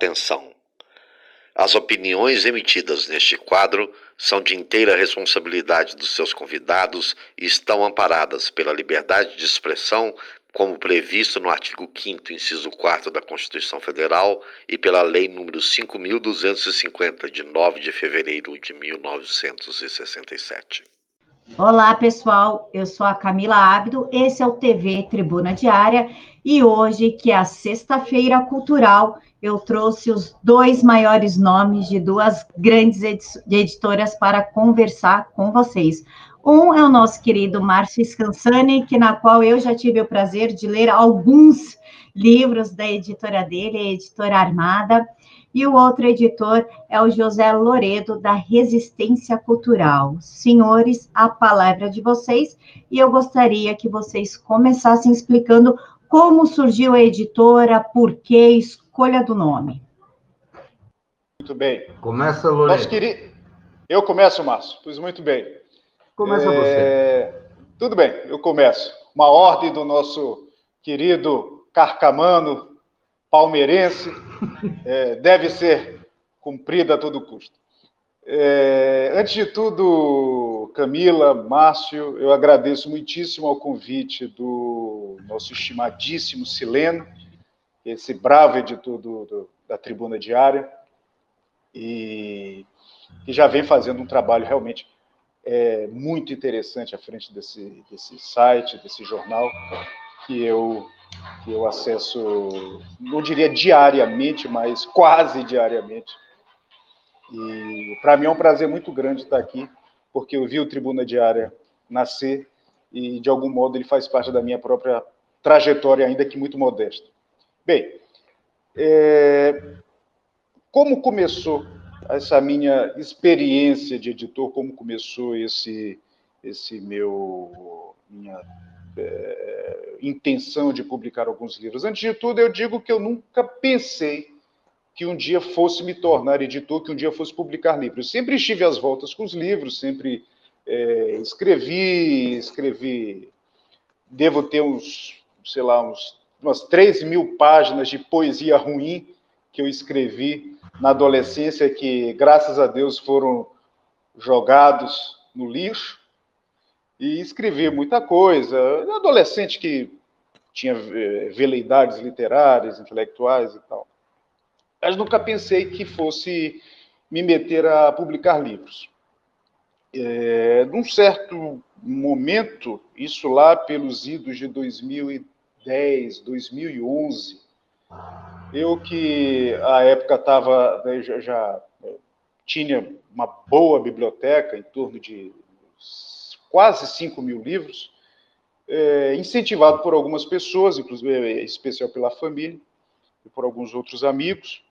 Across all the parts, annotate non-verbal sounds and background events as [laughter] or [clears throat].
Atenção! As opiniões emitidas neste quadro são de inteira responsabilidade dos seus convidados e estão amparadas pela liberdade de expressão, como previsto no artigo 5, inciso 4 da Constituição Federal e pela Lei nº 5.250, de 9 de fevereiro de 1967. Olá, pessoal. Eu sou a Camila Ábido, esse é o TV Tribuna Diária e hoje, que é a Sexta-feira Cultural, eu trouxe os dois maiores nomes de duas grandes editoras para conversar com vocês. Um é o nosso querido Márcio Scansani, que na qual eu já tive o prazer de ler alguns livros da editora dele, a editora Armada, e o outro editor é o José Loredo, da Resistência Cultural. Senhores, a palavra de vocês, e eu gostaria que vocês começassem explicando como surgiu a editora, por escolha do nome. Muito bem. Começa, Loredo. Querido... Eu começo, Márcio. Pois muito bem. Começa é... você. Tudo bem, eu começo. Uma ordem do nosso querido carcamano palmeirense é, deve ser cumprida a todo custo. É, antes de tudo, Camila, Márcio, eu agradeço muitíssimo ao convite do nosso estimadíssimo Sileno, esse bravo editor do, do, da Tribuna Diária, e que já vem fazendo um trabalho realmente é, muito interessante à frente desse, desse site, desse jornal, que eu que eu acesso, não diria diariamente, mas quase diariamente. E para mim é um prazer muito grande estar aqui, porque eu vi o Tribuna Diária nascer e, de algum modo, ele faz parte da minha própria trajetória, ainda que muito modesta. Bem, é, como começou essa minha experiência de editor, como começou esse, esse meu minha é, intenção de publicar alguns livros. Antes de tudo, eu digo que eu nunca pensei que um dia fosse me tornar editor, que um dia fosse publicar livros. Sempre estive às voltas com os livros, sempre é, escrevi, escrevi, devo ter uns, sei lá, uns, umas 3 mil páginas de poesia ruim que eu escrevi na adolescência, que, graças a Deus, foram jogados no lixo e escrevi muita coisa. Adolescente que tinha eh, veleidades literárias, intelectuais e tal. Mas nunca pensei que fosse me meter a publicar livros. É, num certo momento, isso lá pelos idos de 2010, 2011, eu que à época estava né, já, já tinha uma boa biblioteca, em torno de quase 5 mil livros, é, incentivado por algumas pessoas, inclusive em especial pela família e por alguns outros amigos.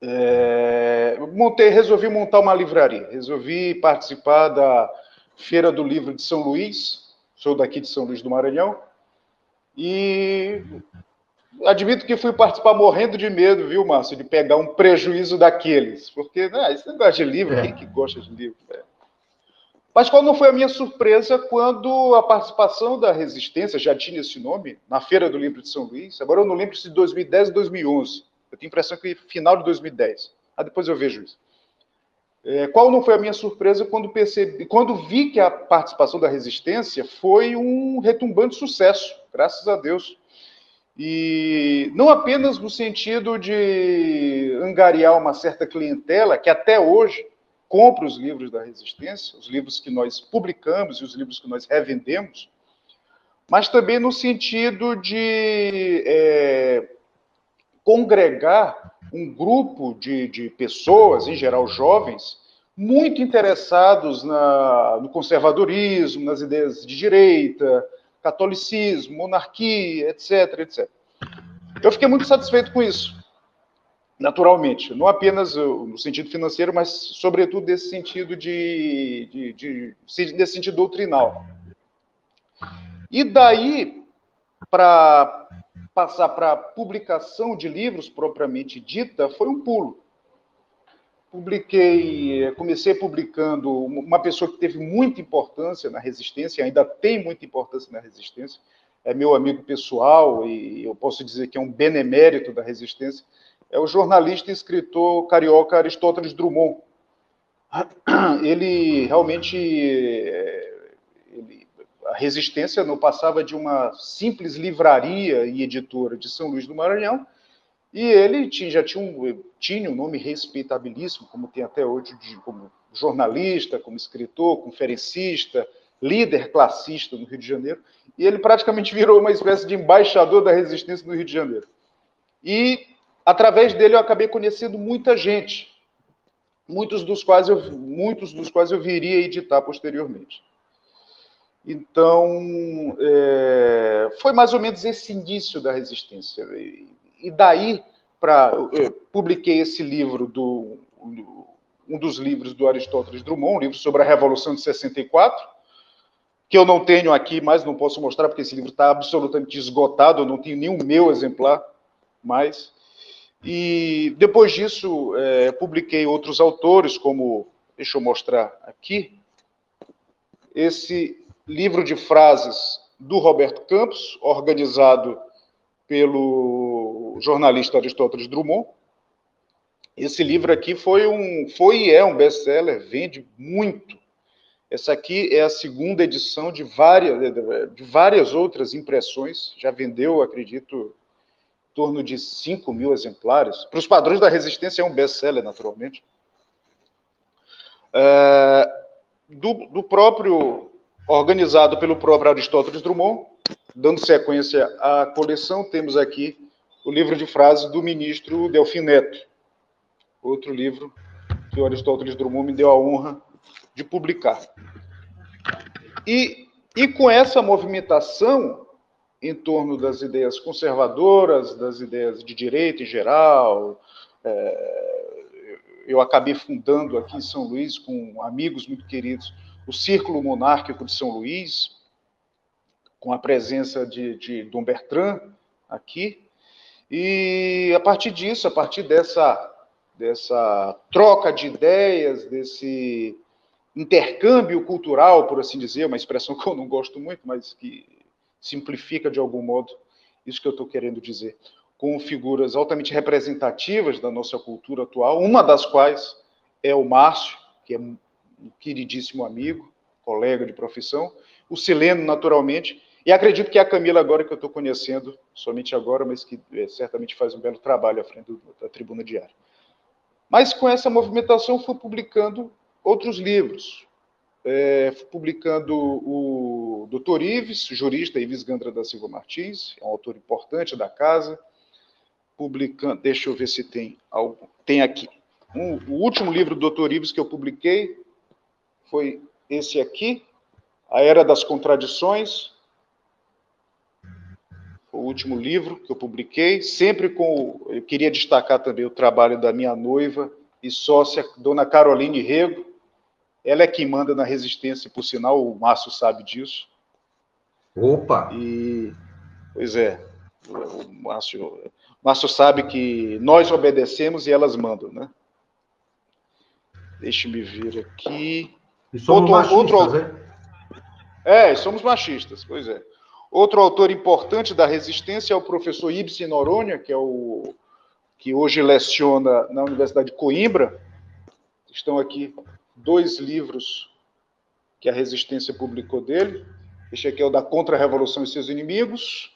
É, montei, resolvi montar uma livraria, resolvi participar da Feira do Livro de São Luís, sou daqui de São Luís do Maranhão, e admito que fui participar morrendo de medo, viu, Márcio, de pegar um prejuízo daqueles, porque né, esse negócio de livro, é. quem que gosta de livro? Né? Mas qual não foi a minha surpresa quando a participação da Resistência, já tinha esse nome, na Feira do Livro de São Luís, agora eu não lembro se de 2010 ou 2011, eu tenho a impressão que final de 2010, ah, depois eu vejo isso. É, qual não foi a minha surpresa quando percebi, quando vi que a participação da Resistência foi um retumbante sucesso, graças a Deus. E não apenas no sentido de angariar uma certa clientela, que até hoje compra os livros da Resistência, os livros que nós publicamos e os livros que nós revendemos, mas também no sentido de é, congregar um grupo de, de, pessoas, em geral jovens, muito interessados na, no conservadorismo, nas ideias de direita, catolicismo, monarquia, etc, etc. Eu fiquei muito satisfeito com isso naturalmente, não apenas no sentido financeiro, mas sobretudo desse sentido de, de, de sentido doutrinal. E daí para passar para publicação de livros propriamente dita foi um pulo. Publiquei, comecei publicando uma pessoa que teve muita importância na resistência, ainda tem muita importância na resistência, é meu amigo pessoal e eu posso dizer que é um benemérito da resistência, é o jornalista e escritor carioca Aristóteles Drummond. [clears throat] Ele realmente. Ele, a resistência não passava de uma simples livraria e editora de São Luís do Maranhão, e ele tinha, já tinha um, tinha um nome respeitabilíssimo, como tem até hoje, de, como jornalista, como escritor, conferencista, líder classista no Rio de Janeiro, e ele praticamente virou uma espécie de embaixador da resistência no Rio de Janeiro. E através dele eu acabei conhecendo muita gente, muitos dos quais eu, muitos dos quais eu viria editar posteriormente. Então, é, foi mais ou menos esse início da resistência. E, daí para publiquei esse livro do um dos livros do Aristóteles Drummond, um livro sobre a Revolução de 64, que eu não tenho aqui, mas não posso mostrar porque esse livro está absolutamente esgotado, eu não tenho nenhum meu exemplar mais. E depois disso, é, publiquei outros autores, como, deixa eu mostrar aqui, esse livro de frases do Roberto Campos, organizado pelo jornalista Aristóteles Drummond. Esse livro aqui foi um, foi e é um best-seller, vende muito. Essa aqui é a segunda edição de várias, de várias outras impressões, já vendeu, acredito, em torno de 5 mil exemplares. Para os padrões da resistência é um best-seller, naturalmente. É, do, do próprio, organizado pelo próprio Aristóteles Drummond, dando sequência à coleção, temos aqui o livro de frases do ministro Delfim Neto, outro livro que o Aristóteles Drummond me deu a honra de publicar. E, e com essa movimentação em torno das ideias conservadoras, das ideias de direita em geral, é, eu acabei fundando aqui em São Luís, com amigos muito queridos, o Círculo Monárquico de São Luís, com a presença de, de Dom Bertrand aqui. E a partir disso, a partir dessa, dessa troca de ideias, desse intercâmbio cultural, por assim dizer, uma expressão [laughs] que eu não gosto muito, mas que simplifica de algum modo isso que eu estou querendo dizer, com figuras altamente representativas da nossa cultura atual, uma das quais é o Márcio, que é um queridíssimo amigo, colega de profissão, o Sileno, naturalmente, e acredito que a Camila, agora que eu estou conhecendo, somente agora, mas que é, certamente faz um belo trabalho à frente do, da Tribuna Diária. Mas com essa movimentação fui publicando outros livros. É, fui publicando o Dr. Ives, jurista Ives Gandra da Silva Martins, é um autor importante da casa. Publicando, deixa eu ver se tem algo. Tem aqui. Um, o último livro do Dr. Ives que eu publiquei foi esse aqui, A Era das Contradições, o último livro que eu publiquei, sempre com. Eu queria destacar também o trabalho da minha noiva e sócia, dona Caroline Rego. Ela é quem manda na Resistência, por sinal, o Márcio sabe disso. Opa! E, pois é, o Márcio, o Márcio sabe que nós obedecemos e elas mandam, né? Deixe-me ver aqui. E somos outro, machistas, outro... né? É, somos machistas, pois é. Outro autor importante da resistência é o professor Ibsen Noronha, que é o que hoje leciona na Universidade de Coimbra. Estão aqui dois livros que a resistência publicou dele. Este aqui é o da Contra-Revolução e seus inimigos,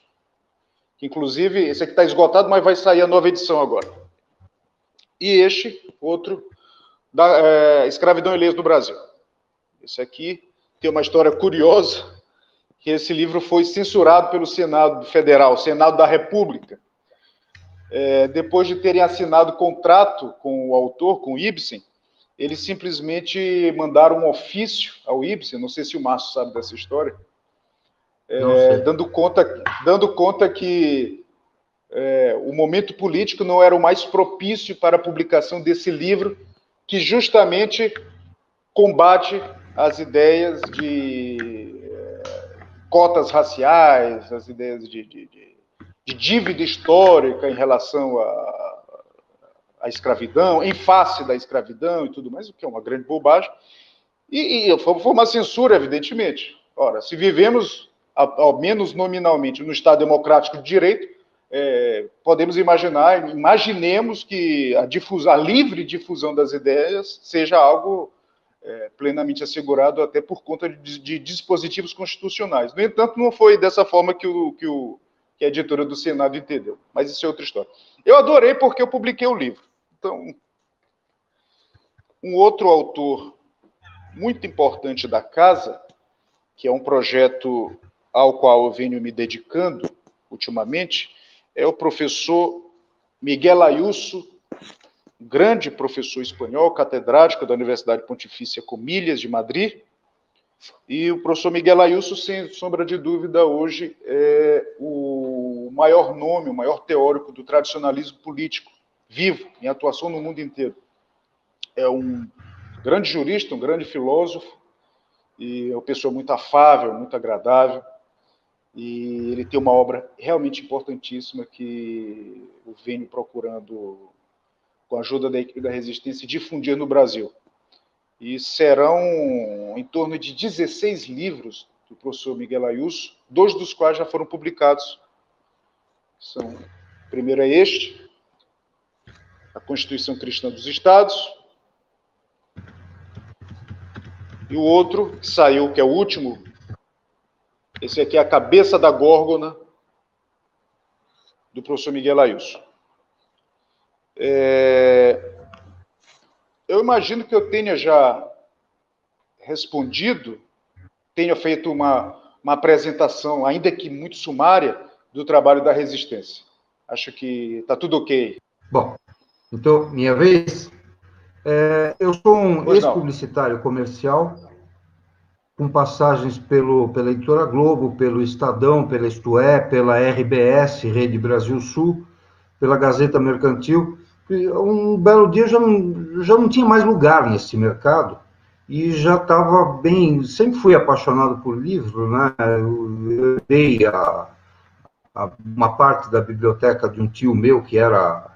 que inclusive esse aqui está esgotado, mas vai sair a nova edição agora. E este, outro, da é, Escravidão e Leis do Brasil. Esse aqui tem uma história curiosa que esse livro foi censurado pelo Senado Federal, Senado da República. É, depois de terem assinado contrato com o autor, com o Ibsen, eles simplesmente mandaram um ofício ao Ibsen, não sei se o Márcio sabe dessa história, é, dando, conta, dando conta que é, o momento político não era o mais propício para a publicação desse livro, que justamente combate as ideias de cotas raciais, as ideias de, de, de, de dívida histórica em relação à, escravidão, em face da escravidão e tudo mais, o que é uma grande bobagem. E, e foi uma censura, evidentemente. Ora, se vivemos, ao menos nominalmente, no Estado democrático de direito, é, podemos imaginar, imaginemos que a, difusão, a livre difusão das ideias seja algo é, plenamente assegurado até por conta de, de, dispositivos constitucionais. No entanto, não foi dessa forma que, o, que, o, que a editora do Senado entendeu, mas isso é outra história. Eu adorei porque eu publiquei o livro. Então, um outro autor muito importante da casa, que é um projeto ao qual eu venho me dedicando ultimamente, é o professor Miguel Ayuso, grande professor espanhol, catedrático da Universidade Pontifícia Comilhas de Madrid. E o professor Miguel Ayuso, sem sombra de dúvida, hoje é o maior nome, o maior teórico do tradicionalismo político vivo, em atuação no mundo inteiro. É um grande jurista, um grande filósofo, e é uma pessoa muito afável, muito agradável. E ele tem uma obra realmente importantíssima que eu venho procurando, com a ajuda da equipe da Resistência, difundir no Brasil. E serão em torno de 16 livros do professor Miguel Ayuso, dois dos quais já foram publicados. São, o primeiro é este, a Constituição Cristã dos Estados, e o outro que saiu, que é o último, esse aqui é a cabeça da górgona do professor Miguel Ayuso. É... Eu imagino que eu tenha já respondido, tenha feito uma, uma apresentação, ainda que muito sumária, do trabalho da resistência. Acho que está tudo ok. Bom, então, minha vez. É, eu sou um ex-publicitário comercial com passagens pelo, pela Editora Globo, pelo Estadão, pela Isto É, pela RBS, Rede Brasil Sul, pela Gazeta Mercantil. Um belo dia já não, já não tinha mais lugar nesse mercado e já estava bem. Sempre fui apaixonado por livro, né? Eu dei a, a, uma parte da biblioteca de um tio meu que era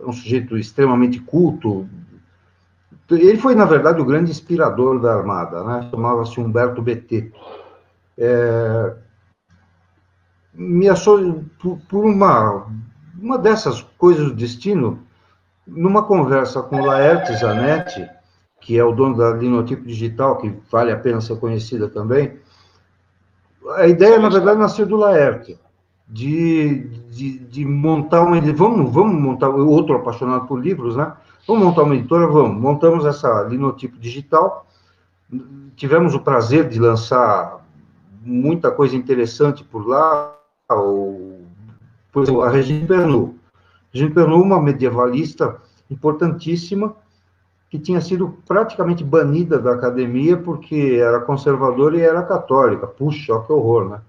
um sujeito extremamente culto, ele foi, na verdade, o grande inspirador da Armada, né? chamava-se Humberto Betete. É, me achou, por, por, uma, uma dessas coisas do destino, numa conversa com Laerte Zanetti, que é o dono da Linotipo Digital, que vale a pena ser conhecida também, a ideia, na verdade, nasceu do Laerte, de, de, de montar uma... Vamos, vamos montar, outro apaixonado por livros, né? Vamos montar uma editora? Vamos. Montamos essa linotipo digital. Tivemos o prazer de lançar muita coisa interessante por lá. por exemplo, a Regina Pernu. Regina Pernu, uma medievalista importantíssima, que tinha sido praticamente banida da academia porque era conservadora e era católica. Puxa, que horror, né?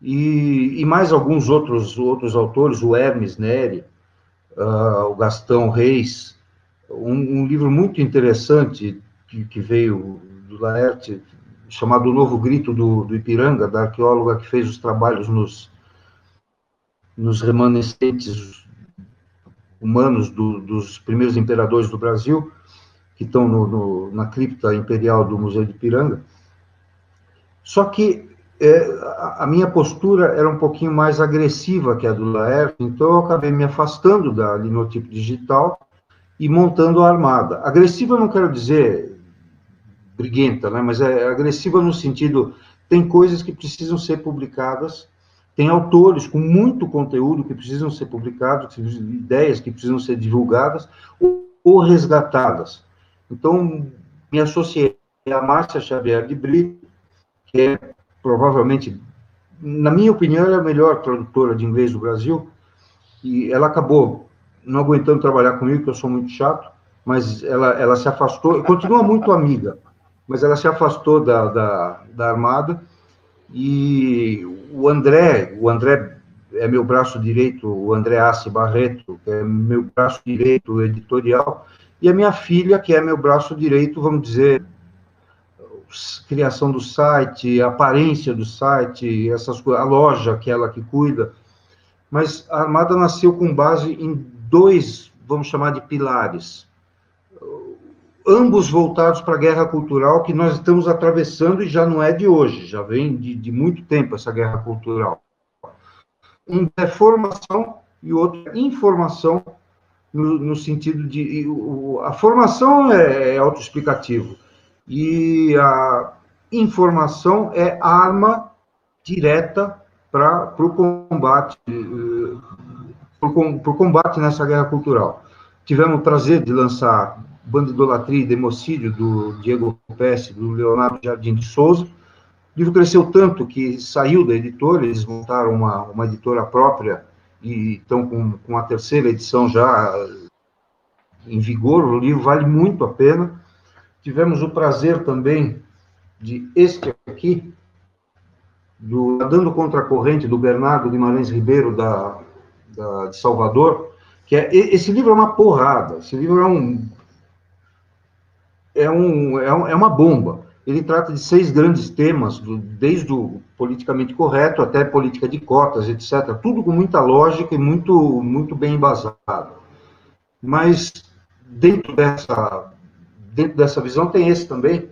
E, e mais alguns outros, outros autores, o Hermes Neri, uh, o Gastão Reis, um, um livro muito interessante que, que, veio do Laerte, chamado O Novo Grito do, do, Ipiranga, da arqueóloga que fez os trabalhos nos, nos remanescentes humanos do, dos primeiros imperadores do Brasil, que estão no, no, na cripta imperial do Museu de Ipiranga. Só que é, a minha postura era um pouquinho mais agressiva que a do Laerte, então eu acabei me afastando da linotipo digital e montando a armada. Agressiva não quero dizer briguenta, né? mas é agressiva no sentido tem coisas que precisam ser publicadas, tem autores com muito conteúdo que precisam ser publicados, ideias que precisam ser divulgadas ou, ou resgatadas. Então, me associei a Márcia Xavier de Brito, que é provavelmente, na minha opinião, é a melhor tradutora de inglês do Brasil, e ela acabou não aguentando trabalhar comigo, que eu sou muito chato, mas ela, ela se afastou, continua muito amiga, mas ela se afastou da, da, da Armada, e o André, o André é meu braço direito, o André Assi Barreto, que é meu braço direito editorial, e a minha filha, que é meu braço direito, vamos dizer, criação do site, aparência do site, essas coisas, a loja que ela que cuida. Mas a Armada nasceu com base em dois, vamos chamar de pilares, ambos voltados para a guerra cultural que nós estamos atravessando e já não é de hoje, já vem de, de muito tempo essa guerra cultural. um é formação e o outro é informação, no, no sentido de. O, a formação é, é autoexplicativo e a informação é arma direta para o combate, eh, para o combate nessa guerra cultural. Tivemos o prazer de lançar Banda Idolatria e Democídio, do Diego Pesce, do Leonardo Jardim de Souza, o livro cresceu tanto que saiu da editora, eles montaram uma, uma editora própria e estão com, com a terceira edição já em vigor. O livro vale muito a pena. Tivemos o prazer também de este aqui, do Nadando Contra a Corrente, do Bernardo Guimarães Ribeiro, da, da, de Salvador, que é, esse livro é uma porrada, esse livro é um, é, um, é, um, é uma bomba ele trata de seis grandes temas, desde o politicamente correto até política de cotas, etc. Tudo com muita lógica e muito, muito bem embasado. Mas dentro dessa, dentro dessa visão tem esse também.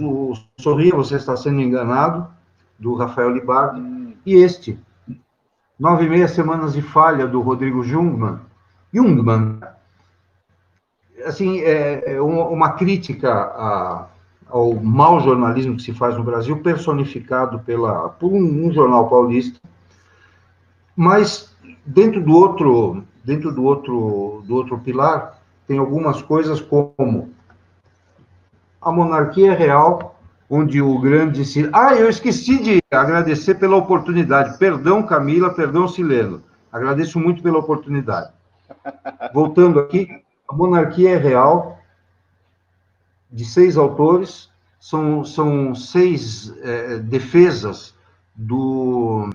O Sorria, você está sendo enganado, do Rafael Libardi, e este, Nove e Meia Semanas de Falha, do Rodrigo Jungmann. Jungmann, assim, é, é uma crítica a ao mau jornalismo que se faz no Brasil, personificado pela, por um, um jornal paulista, mas dentro do outro, dentro do outro, do outro pilar, tem algumas coisas como a monarquia real, onde o grande Ah, eu esqueci de agradecer pela oportunidade. Perdão, Camila, perdão, Sileno. Agradeço muito pela oportunidade. Voltando aqui, a monarquia é real, de seis autores, são, são seis é, defesas do,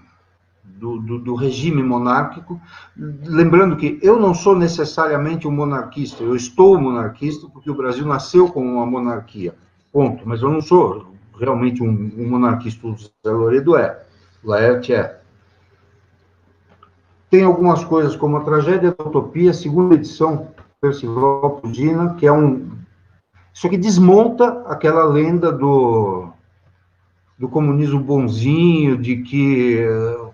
do, do, do, regime monárquico. Lembrando que eu não sou necessariamente um monarquista, eu estou monarquista porque o Brasil nasceu com uma monarquia, ponto. Mas eu não sou realmente um, um monarquista, o Zé Loredo é, Laerte é. Tem algumas coisas como a Tragédia da Utopia, segunda edição, Percival Pugina, que é um isso aqui desmonta aquela lenda do, do comunismo bonzinho, de que eh,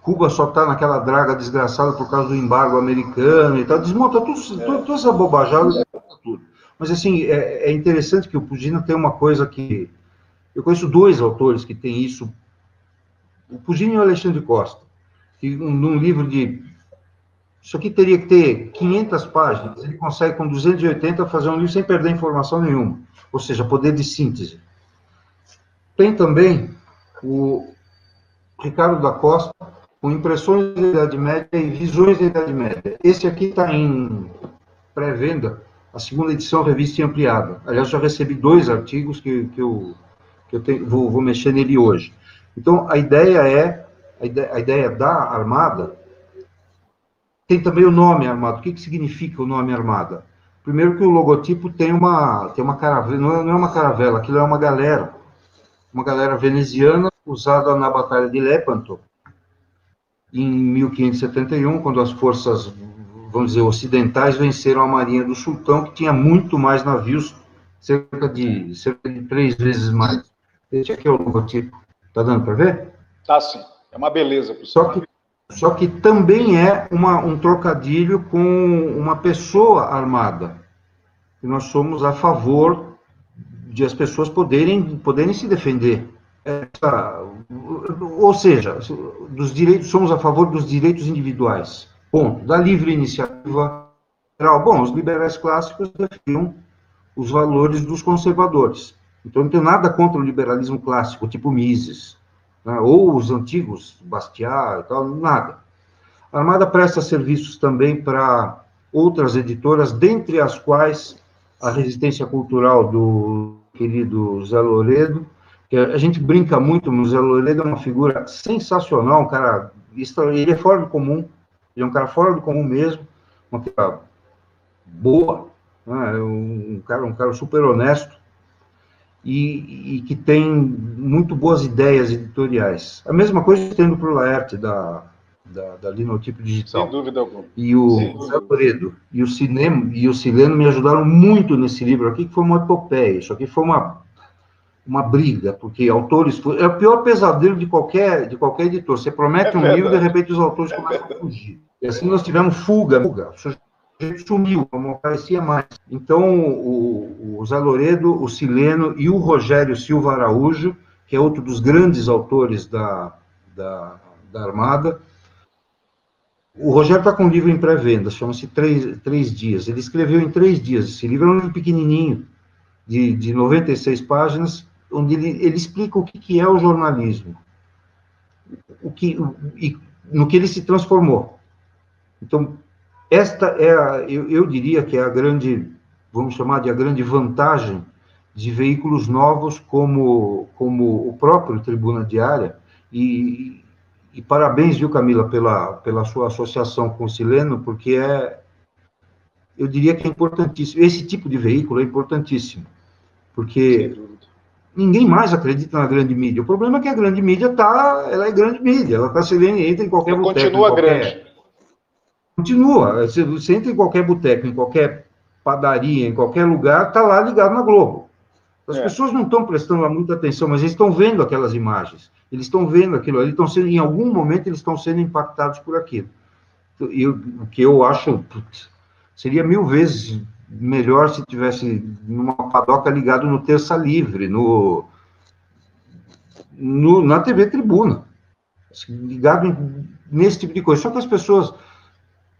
Cuba só está naquela draga desgraçada por causa do embargo americano e tal. Desmonta tudo, é. toda essa bobajada, tudo. Mas, assim, é, é interessante que o Pugina tem uma coisa que... Eu conheço dois autores que têm isso. O Pugina e o Alexandre Costa. Que, num livro de isso aqui teria que ter 500 páginas, ele consegue com 280 fazer um livro sem perder informação nenhuma, ou seja, poder de síntese. Tem também o Ricardo da Costa, com impressões da Idade Média e visões da Idade Média. Esse aqui está em pré-venda, a segunda edição, revista e ampliada. Aliás, já recebi dois artigos que, que eu, que eu tenho, vou, vou mexer nele hoje. Então, a ideia é, a ideia, a ideia da Armada tem também o nome armado. O que, que significa o nome armada? Primeiro que o logotipo tem uma, tem uma caravela, não é, não é uma caravela, aquilo é uma galera, uma galera veneziana usada na Batalha de Lepanto, em 1571, quando as forças, vamos dizer, ocidentais venceram a marinha do sultão, que tinha muito mais navios, cerca de, cerca de três vezes mais. Esse aqui é o logotipo. Está dando para ver? Tá sim. É uma beleza, pessoal. Só que só que também é uma, um trocadilho com uma pessoa armada. E nós somos a favor de as pessoas poderem, poderem se defender. Essa, ou seja, dos direitos, somos a favor dos direitos individuais. Ponto. Da livre iniciativa Bom, os liberais clássicos definiam os valores dos conservadores. Então, não tenho nada contra o liberalismo clássico, tipo Mises né, ou os antigos, Bastiat e tal, nada. A Armada presta serviços também para outras editoras, dentre as quais a Resistência Cultural do querido Zé Loredo, que a gente brinca muito, mas o Zé Loredo é uma figura sensacional, um cara, ele é fora do comum, ele é um cara fora do comum mesmo, uma cara boa, né, um, cara, um cara super honesto, e, e, que tem muito boas ideias editoriais. A mesma coisa tendo para o Laerte, da, da, da Linotipo Digital. Sem dúvida alguma. E o Zé Toredo e o cinema e o Sileno me ajudaram muito nesse livro aqui, que foi uma epopeia. Isso aqui foi uma uma briga, porque autores. É o pior pesadelo de qualquer, de qualquer editor. Você promete é um livro e, de repente, os autores é começam verdade. a fugir. E assim nós tivemos fuga, fuga. Sujeito sumiu, não aparecia mais. Então, o, o Zé Loredo, o Sileno e o Rogério Silva Araújo, que é outro dos grandes autores da, da, da Armada, o Rogério está com um livro em pré-venda, chama-se três, três Dias. Ele escreveu em três dias. Esse livro é um livro pequenininho, de, de 96 páginas, onde ele, ele explica o que, que é o jornalismo, o que, e no que ele se transformou. Então, esta é, a, eu, eu diria que é a grande, vamos chamar de a grande vantagem de veículos novos como, como o próprio Tribuna Diária, e, e parabéns, viu, Camila, pela, pela sua associação com o Sileno, porque é, eu diria que é importantíssimo, esse tipo de veículo é importantíssimo, porque ninguém mais acredita na grande mídia. O problema é que a grande mídia tá, ela é grande mídia, ela está se entra em qualquer boteco. Continua qualquer, grande. Continua. Você, você entra em qualquer boteco, em qualquer padaria, em qualquer lugar, está lá ligado na Globo. As é. pessoas não estão prestando lá muita atenção, mas eles estão vendo aquelas imagens. Eles estão vendo aquilo, eles estão sendo, em algum momento, eles estão sendo impactados por aquilo. E o que eu acho putz, seria mil vezes melhor se tivesse numa padoca ligado no Terça Livre, no, no na TV Tribuna, ligado nesse tipo de coisa. Só que as pessoas,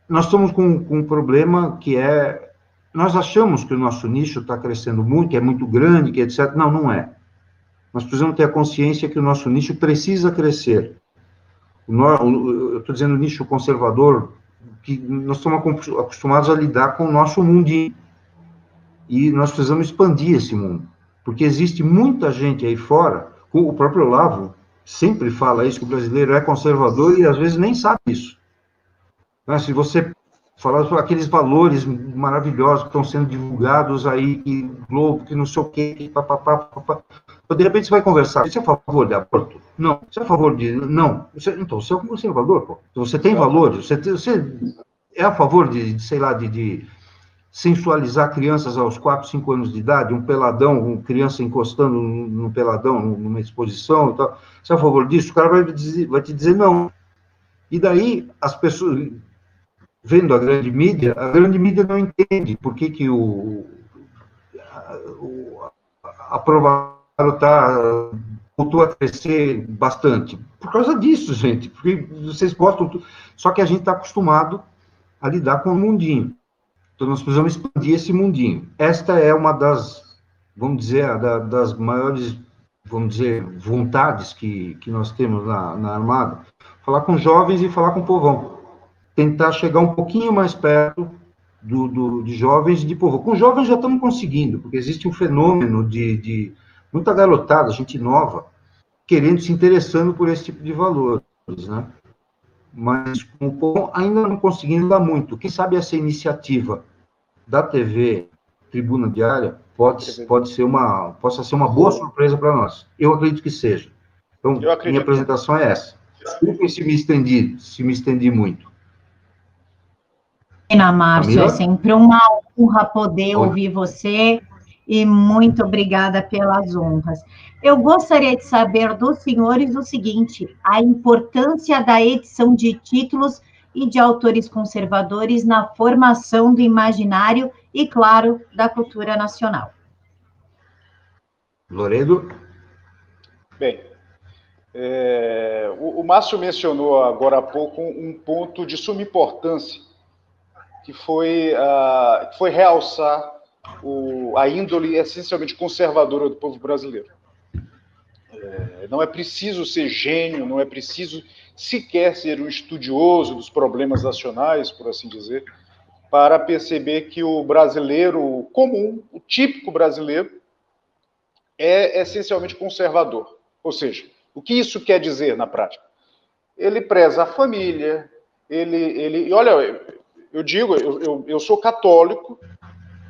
nós estamos com, com um problema que é, nós achamos que o nosso nicho está crescendo muito, que é muito grande, que etc. Não, não é. Nós precisamos ter a consciência que o nosso nicho precisa crescer. eu estou dizendo nicho conservador, que nós estamos acostumados a lidar com o nosso mundinho. E nós precisamos expandir esse mundo. Porque existe muita gente aí fora, o próprio Olavo sempre fala isso, que o brasileiro é conservador e às vezes nem sabe isso. Mas se você falar sobre aqueles valores maravilhosos que estão sendo divulgados aí, que Globo, que não sei o quê, papapá, papapá. De repente você vai conversar, você é a favor de aborto? Não. Você é a favor de... Não. Você, então, você é um conservador, pô. Você tem valores, você, você é a favor de, sei lá, de, de sensualizar crianças aos 4, 5 anos de idade, um peladão, uma criança encostando num peladão, numa exposição e tal. Você é a favor disso? O cara vai, dizer, vai te dizer não. E daí, as pessoas vendo a grande mídia, a grande mídia não entende por que, que o, o a Provaro tá, voltou a crescer bastante. Por causa disso, gente, porque vocês gostam, só que a gente está acostumado a lidar com o mundinho. Então, nós precisamos expandir esse mundinho. Esta é uma das, vamos dizer, da, das maiores, vamos dizer, vontades que, que nós temos na, na Armada. Falar com jovens e falar com o povão tentar chegar um pouquinho mais perto do, do, de jovens e de povo. Com jovens já estamos conseguindo, porque existe um fenômeno de, de muita garotada, gente nova, querendo, se interessando por esse tipo de valores, né? Mas com o povo ainda não conseguindo dar muito. Quem sabe essa iniciativa da TV Tribuna Diária pode, pode ser uma, possa ser uma boa surpresa para nós. Eu acredito que seja. Então, minha apresentação é essa. Desculpe se me estendi, se me estendi muito. Ana Márcio, é sempre uma honra poder Oi. ouvir você e muito obrigada pelas honras. Eu gostaria de saber dos senhores o seguinte: a importância da edição de títulos e de autores conservadores na formação do imaginário e, claro, da cultura nacional. Loredo? Bem, é, o, o Márcio mencionou agora há pouco um ponto de suma importância que foi, uh, que foi realçar o, a índole essencialmente conservadora do povo brasileiro. É, não é preciso ser gênio, não é preciso sequer ser um estudioso dos problemas nacionais, por assim dizer, para perceber que o brasileiro comum, o típico brasileiro, é essencialmente conservador. Ou seja, o que isso quer dizer na prática? Ele preza a família, ele, ele e olha, eu digo, eu, eu, eu sou católico,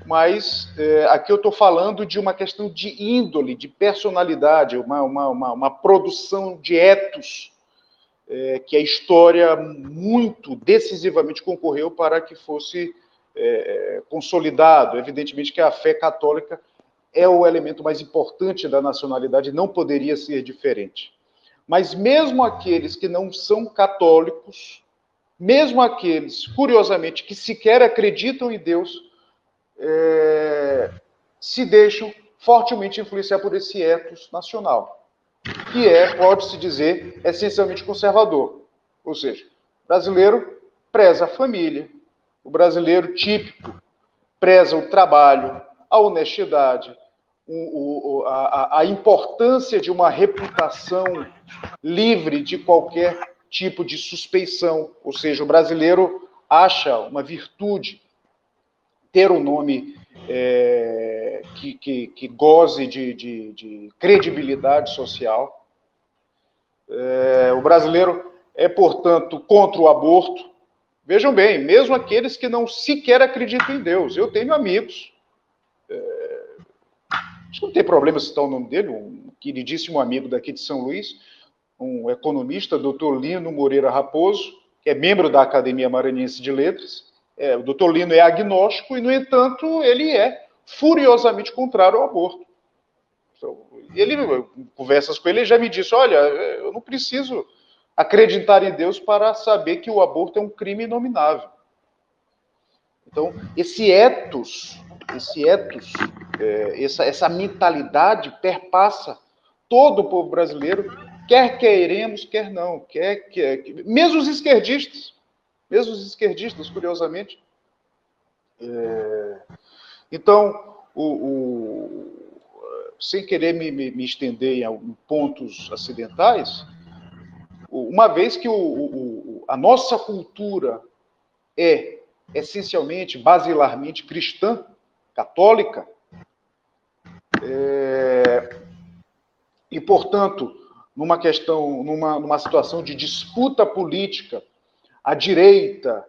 mas é, aqui eu estou falando de uma questão de índole, de personalidade, uma, uma, uma, uma produção de etos é, que a história muito decisivamente concorreu para que fosse é, consolidado. Evidentemente que a fé católica é o elemento mais importante da nacionalidade, não poderia ser diferente. Mas mesmo aqueles que não são católicos, mesmo aqueles, curiosamente, que sequer acreditam em Deus, é, se deixam fortemente influenciar por esse ethos nacional, que é, pode-se dizer, essencialmente conservador. Ou seja, o brasileiro preza a família, o brasileiro típico preza o trabalho, a honestidade, o, o, a, a importância de uma reputação livre de qualquer tipo de suspeição. Ou seja, o brasileiro acha uma virtude ter um nome é, que, que, que, goze de, de, de credibilidade social. É, o brasileiro é, portanto, contra o aborto. Vejam bem, mesmo aqueles que não sequer acreditam em Deus. Eu tenho amigos é, Acho que não tem problema citar o nome dele, um queridíssimo amigo daqui de São Luís, um economista, doutor Lino Moreira Raposo, que é membro da Academia Maranhense de Letras. É, o doutor Lino é agnóstico e, no entanto, ele é furiosamente contrário ao aborto. Então, ele conversas com ele, ele já me disse: olha, eu não preciso acreditar em Deus para saber que o aborto é um crime inominável. Então, esse ethos esse ethos, é, essa, essa mentalidade perpassa todo o povo brasileiro, quer queremos, quer não, quer, quer, mesmo os esquerdistas, mesmo os esquerdistas, curiosamente. É, então, o, o, sem querer me, me, me estender em, pontos acidentais, uma vez que o, a nossa cultura é essencialmente, basilarmente cristã, católica. É, e, portanto, numa questão, numa, numa situação de disputa política, a direita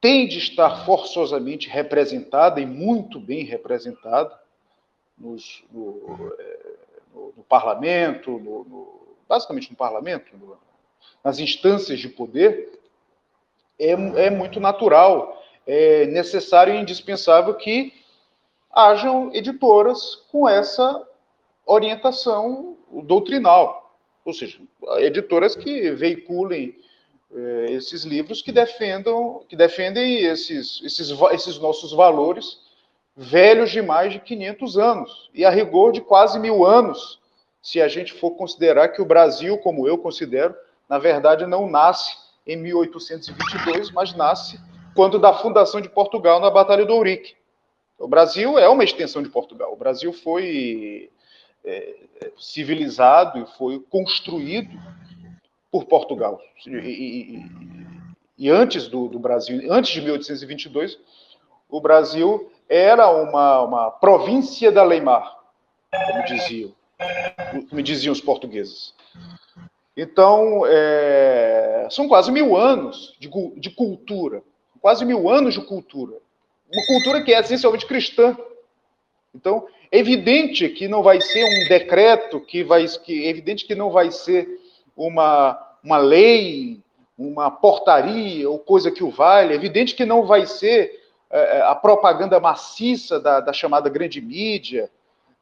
tem de estar forçosamente representada e muito bem representada nos, no, é, no, no, parlamento, no, basicamente no parlamento, nas instâncias de poder, é, é muito natural. É necessário e indispensável que hajam editoras com essa orientação doutrinal, ou seja, editoras que veiculem é, esses livros que defendam, que defendem esses, esses, esses nossos valores velhos de mais de 500 anos e a rigor de quase mil anos, se a gente for considerar que o Brasil, como eu considero, na verdade não nasce em 1822, mas nasce quando da fundação de Portugal na Batalha do Ourique. O Brasil é uma extensão de Portugal. O Brasil foi é, civilizado e foi construído por Portugal. E, e, e antes do, do, Brasil, antes de 1822, o Brasil era uma, uma província da Leimar, como diziam, como diziam os portugueses. Então, é, são quase mil anos de, de cultura quase mil anos de cultura. Uma cultura que é essencialmente cristã. Então, é evidente que não vai ser um decreto, que vai, que, é evidente que não vai ser uma, uma lei, uma portaria ou coisa que o vale, é evidente que não vai ser é, é a propaganda maciça da, da chamada grande mídia,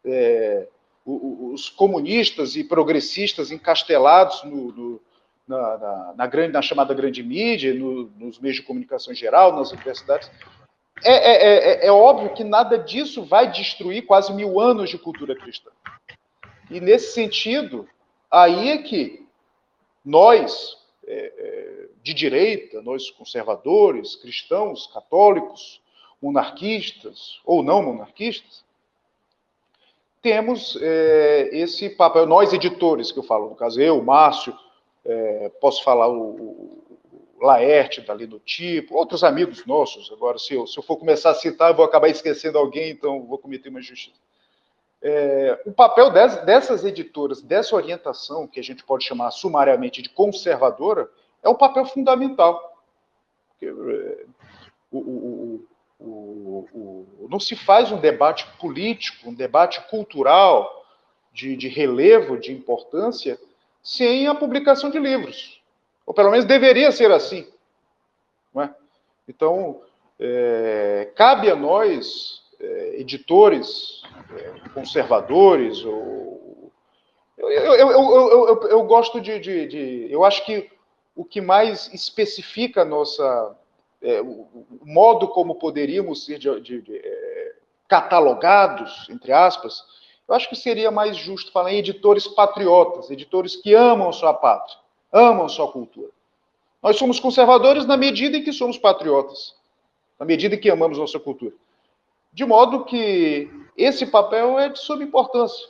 é, os comunistas e progressistas encastelados no, no na, na, na, grande, na chamada grande mídia, no, nos meios de comunicação geral, nas universidades. É, é, é, é, óbvio que nada disso vai destruir quase mil anos de cultura cristã. E nesse sentido, aí é que nós, é, é, de direita, nós conservadores, cristãos, católicos, monarquistas ou não monarquistas, temos é, esse papel, nós editores, que eu falo, no caso eu, Márcio, é, posso falar o Laerte dali do tipo, outros amigos nossos. Agora, se eu, se eu for começar a citar, eu vou acabar esquecendo alguém, então vou cometer uma injustiça. É, o papel des, dessas editoras, dessa orientação, que a gente pode chamar sumariamente de conservadora, é um papel fundamental. Porque, é, o, o, o, não se faz um debate político, um debate cultural de, de relevo, de importância, sem a publicação de livros. Ou pelo menos deveria ser assim. É? Então, é, cabe a nós, é, editores, conservadores, ou... eu, eu, eu, eu, gosto de, de, de, Eu acho que o que mais especifica a nossa. É, o modo como poderíamos ser de, é, catalogados, entre aspas, eu acho que seria mais justo falar em editores patriotas, editores que amam sua pátria, amam sua cultura. Nós somos conservadores na medida em que somos patriotas, na medida em que amamos nossa cultura. De modo que esse papel é de suma importância.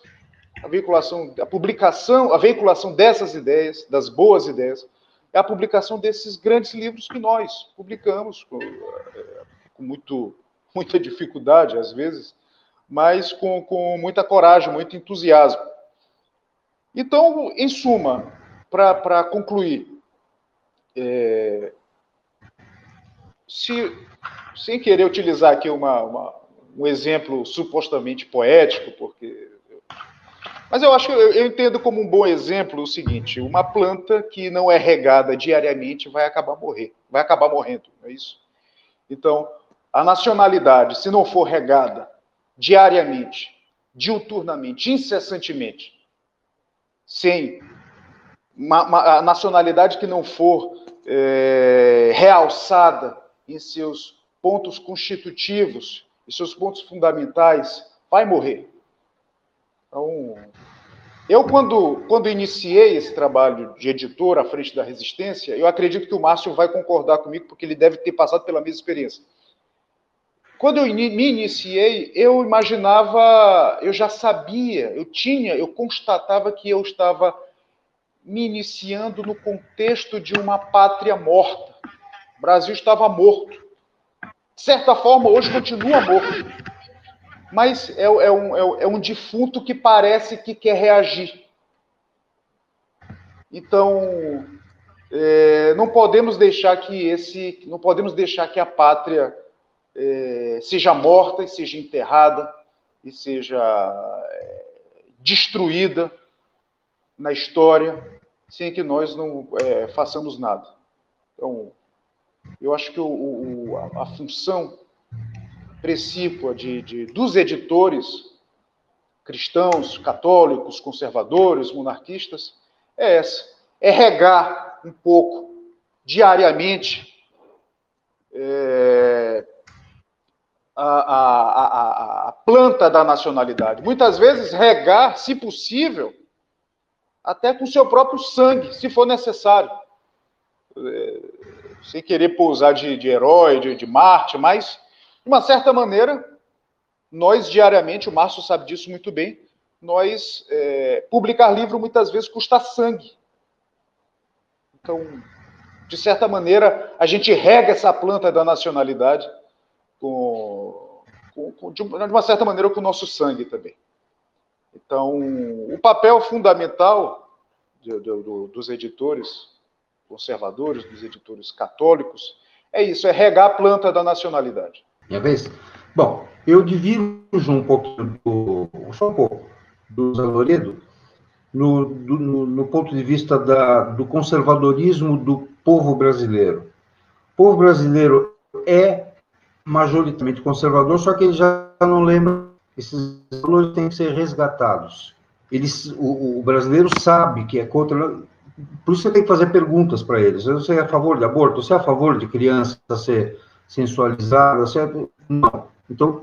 A veiculação, a publicação, a veiculação dessas ideias, das boas ideias, é a publicação desses grandes livros que nós publicamos com, é, com muito, muita dificuldade, às vezes, mas com, com muita coragem, muito entusiasmo. Então, em suma, para concluir, é, se, sem querer utilizar aqui uma, uma, um exemplo supostamente poético, porque. Mas eu acho eu, eu entendo como um bom exemplo o seguinte: uma planta que não é regada diariamente vai acabar morrer, vai acabar morrendo, não é isso? Então, a nacionalidade, se não for regada diariamente, diuturnamente, incessantemente, sem uma, uma, a nacionalidade que não for é, realçada em seus pontos constitutivos, em seus pontos fundamentais, vai morrer. Então, eu, quando, quando iniciei esse trabalho de editor à frente da Resistência, eu acredito que o Márcio vai concordar comigo, porque ele deve ter passado pela mesma experiência. Quando eu me iniciei, eu imaginava, eu já sabia, eu tinha, eu constatava que eu estava me iniciando no contexto de uma pátria morta. O Brasil estava morto. De certa forma, hoje continua morto. Mas é, é, um, é, é um defunto que parece que quer reagir. Então, é, não podemos deixar que esse, não podemos deixar que a pátria é, seja morta e seja enterrada e seja é, destruída na história sem que nós não é, façamos nada. Então, eu acho que o, o, a, a, função precípua de, de, dos editores cristãos, católicos, conservadores, monarquistas, é essa: é regar um pouco, diariamente, é, a, a, a, a planta da nacionalidade. Muitas vezes, regar, se possível, até com seu próprio sangue, se for necessário. É, sem querer pousar de, de herói, de, de Marte, mas, de uma certa maneira, nós diariamente, o Márcio sabe disso muito bem, nós, é, publicar livro muitas vezes custa sangue. Então, de certa maneira, a gente rega essa planta da nacionalidade com, com, com de uma certa maneira, com o nosso sangue também. Então, o papel fundamental de, dos editores conservadores, dos editores católicos, é isso, é regar a planta da nacionalidade. Minha vez? Bom, eu divido um pouquinho, do, só um pouco, do Zé Loredo, no, do, no, no, ponto de vista da, do conservadorismo do povo brasileiro. O povo brasileiro é majoritariamente conservador, só que ele já não lembra esses valores têm que ser resgatados. Eles, o, o, brasileiro sabe que é contra. Por isso você tem que fazer perguntas para eles. Você é a favor de aborto? Você é a favor de criança ser sensualizada? Você é... Não. Então,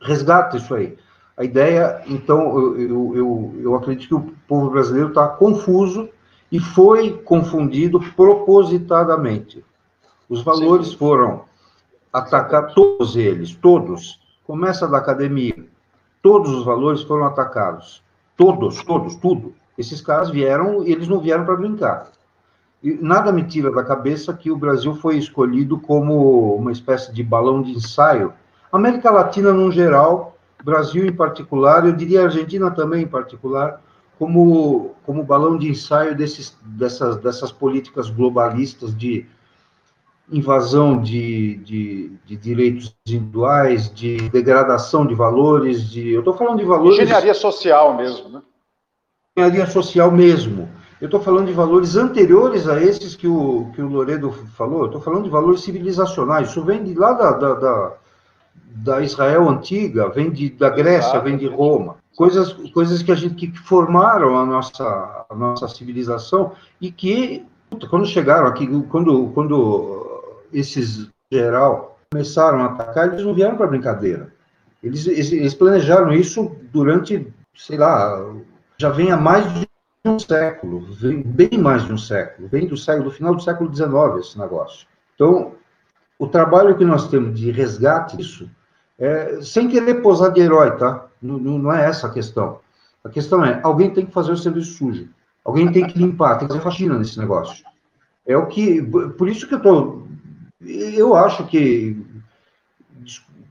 resgata isso aí. A ideia, então, eu, eu, eu, eu acredito que o povo brasileiro está confuso e foi confundido propositadamente. Os valores Sim. foram atacar todos eles, todos, Começa da academia. Todos os valores foram atacados. Todos, todos, tudo. Esses caras vieram, eles não vieram para brincar. E nada me tira da cabeça que o Brasil foi escolhido como uma espécie de balão de ensaio. América Latina, no geral, Brasil em particular, eu diria Argentina também em particular, como, como balão de ensaio desses, dessas, dessas políticas globalistas de invasão de, de, de, direitos individuais, de degradação de valores, de. Eu estou falando de valores. Engenharia social mesmo, né? Engenharia social mesmo. Eu estou falando de valores anteriores a esses que o, que o Loredo falou, eu estou falando de valores civilizacionais. Isso vem de lá da, da, da, da Israel antiga, vem de, da Grécia, Exato. vem de Roma. Coisas, coisas que a gente que formaram a nossa, a nossa civilização e que, quando chegaram aqui, quando, quando esses geral começaram a atacar, eles não vieram para brincadeira. Eles, eles, planejaram isso durante, sei lá, já vem há mais de um século, vem bem mais de um século, vem do século do final do século XIX esse negócio. Então, o trabalho que nós temos de resgate disso, é, sem querer posar de herói, tá? Não, não, é essa a questão. A questão é, alguém tem que fazer o serviço sujo. Alguém tem que limpar, tem que fazer faxina nesse negócio. É o que, por isso que eu tô, eu acho que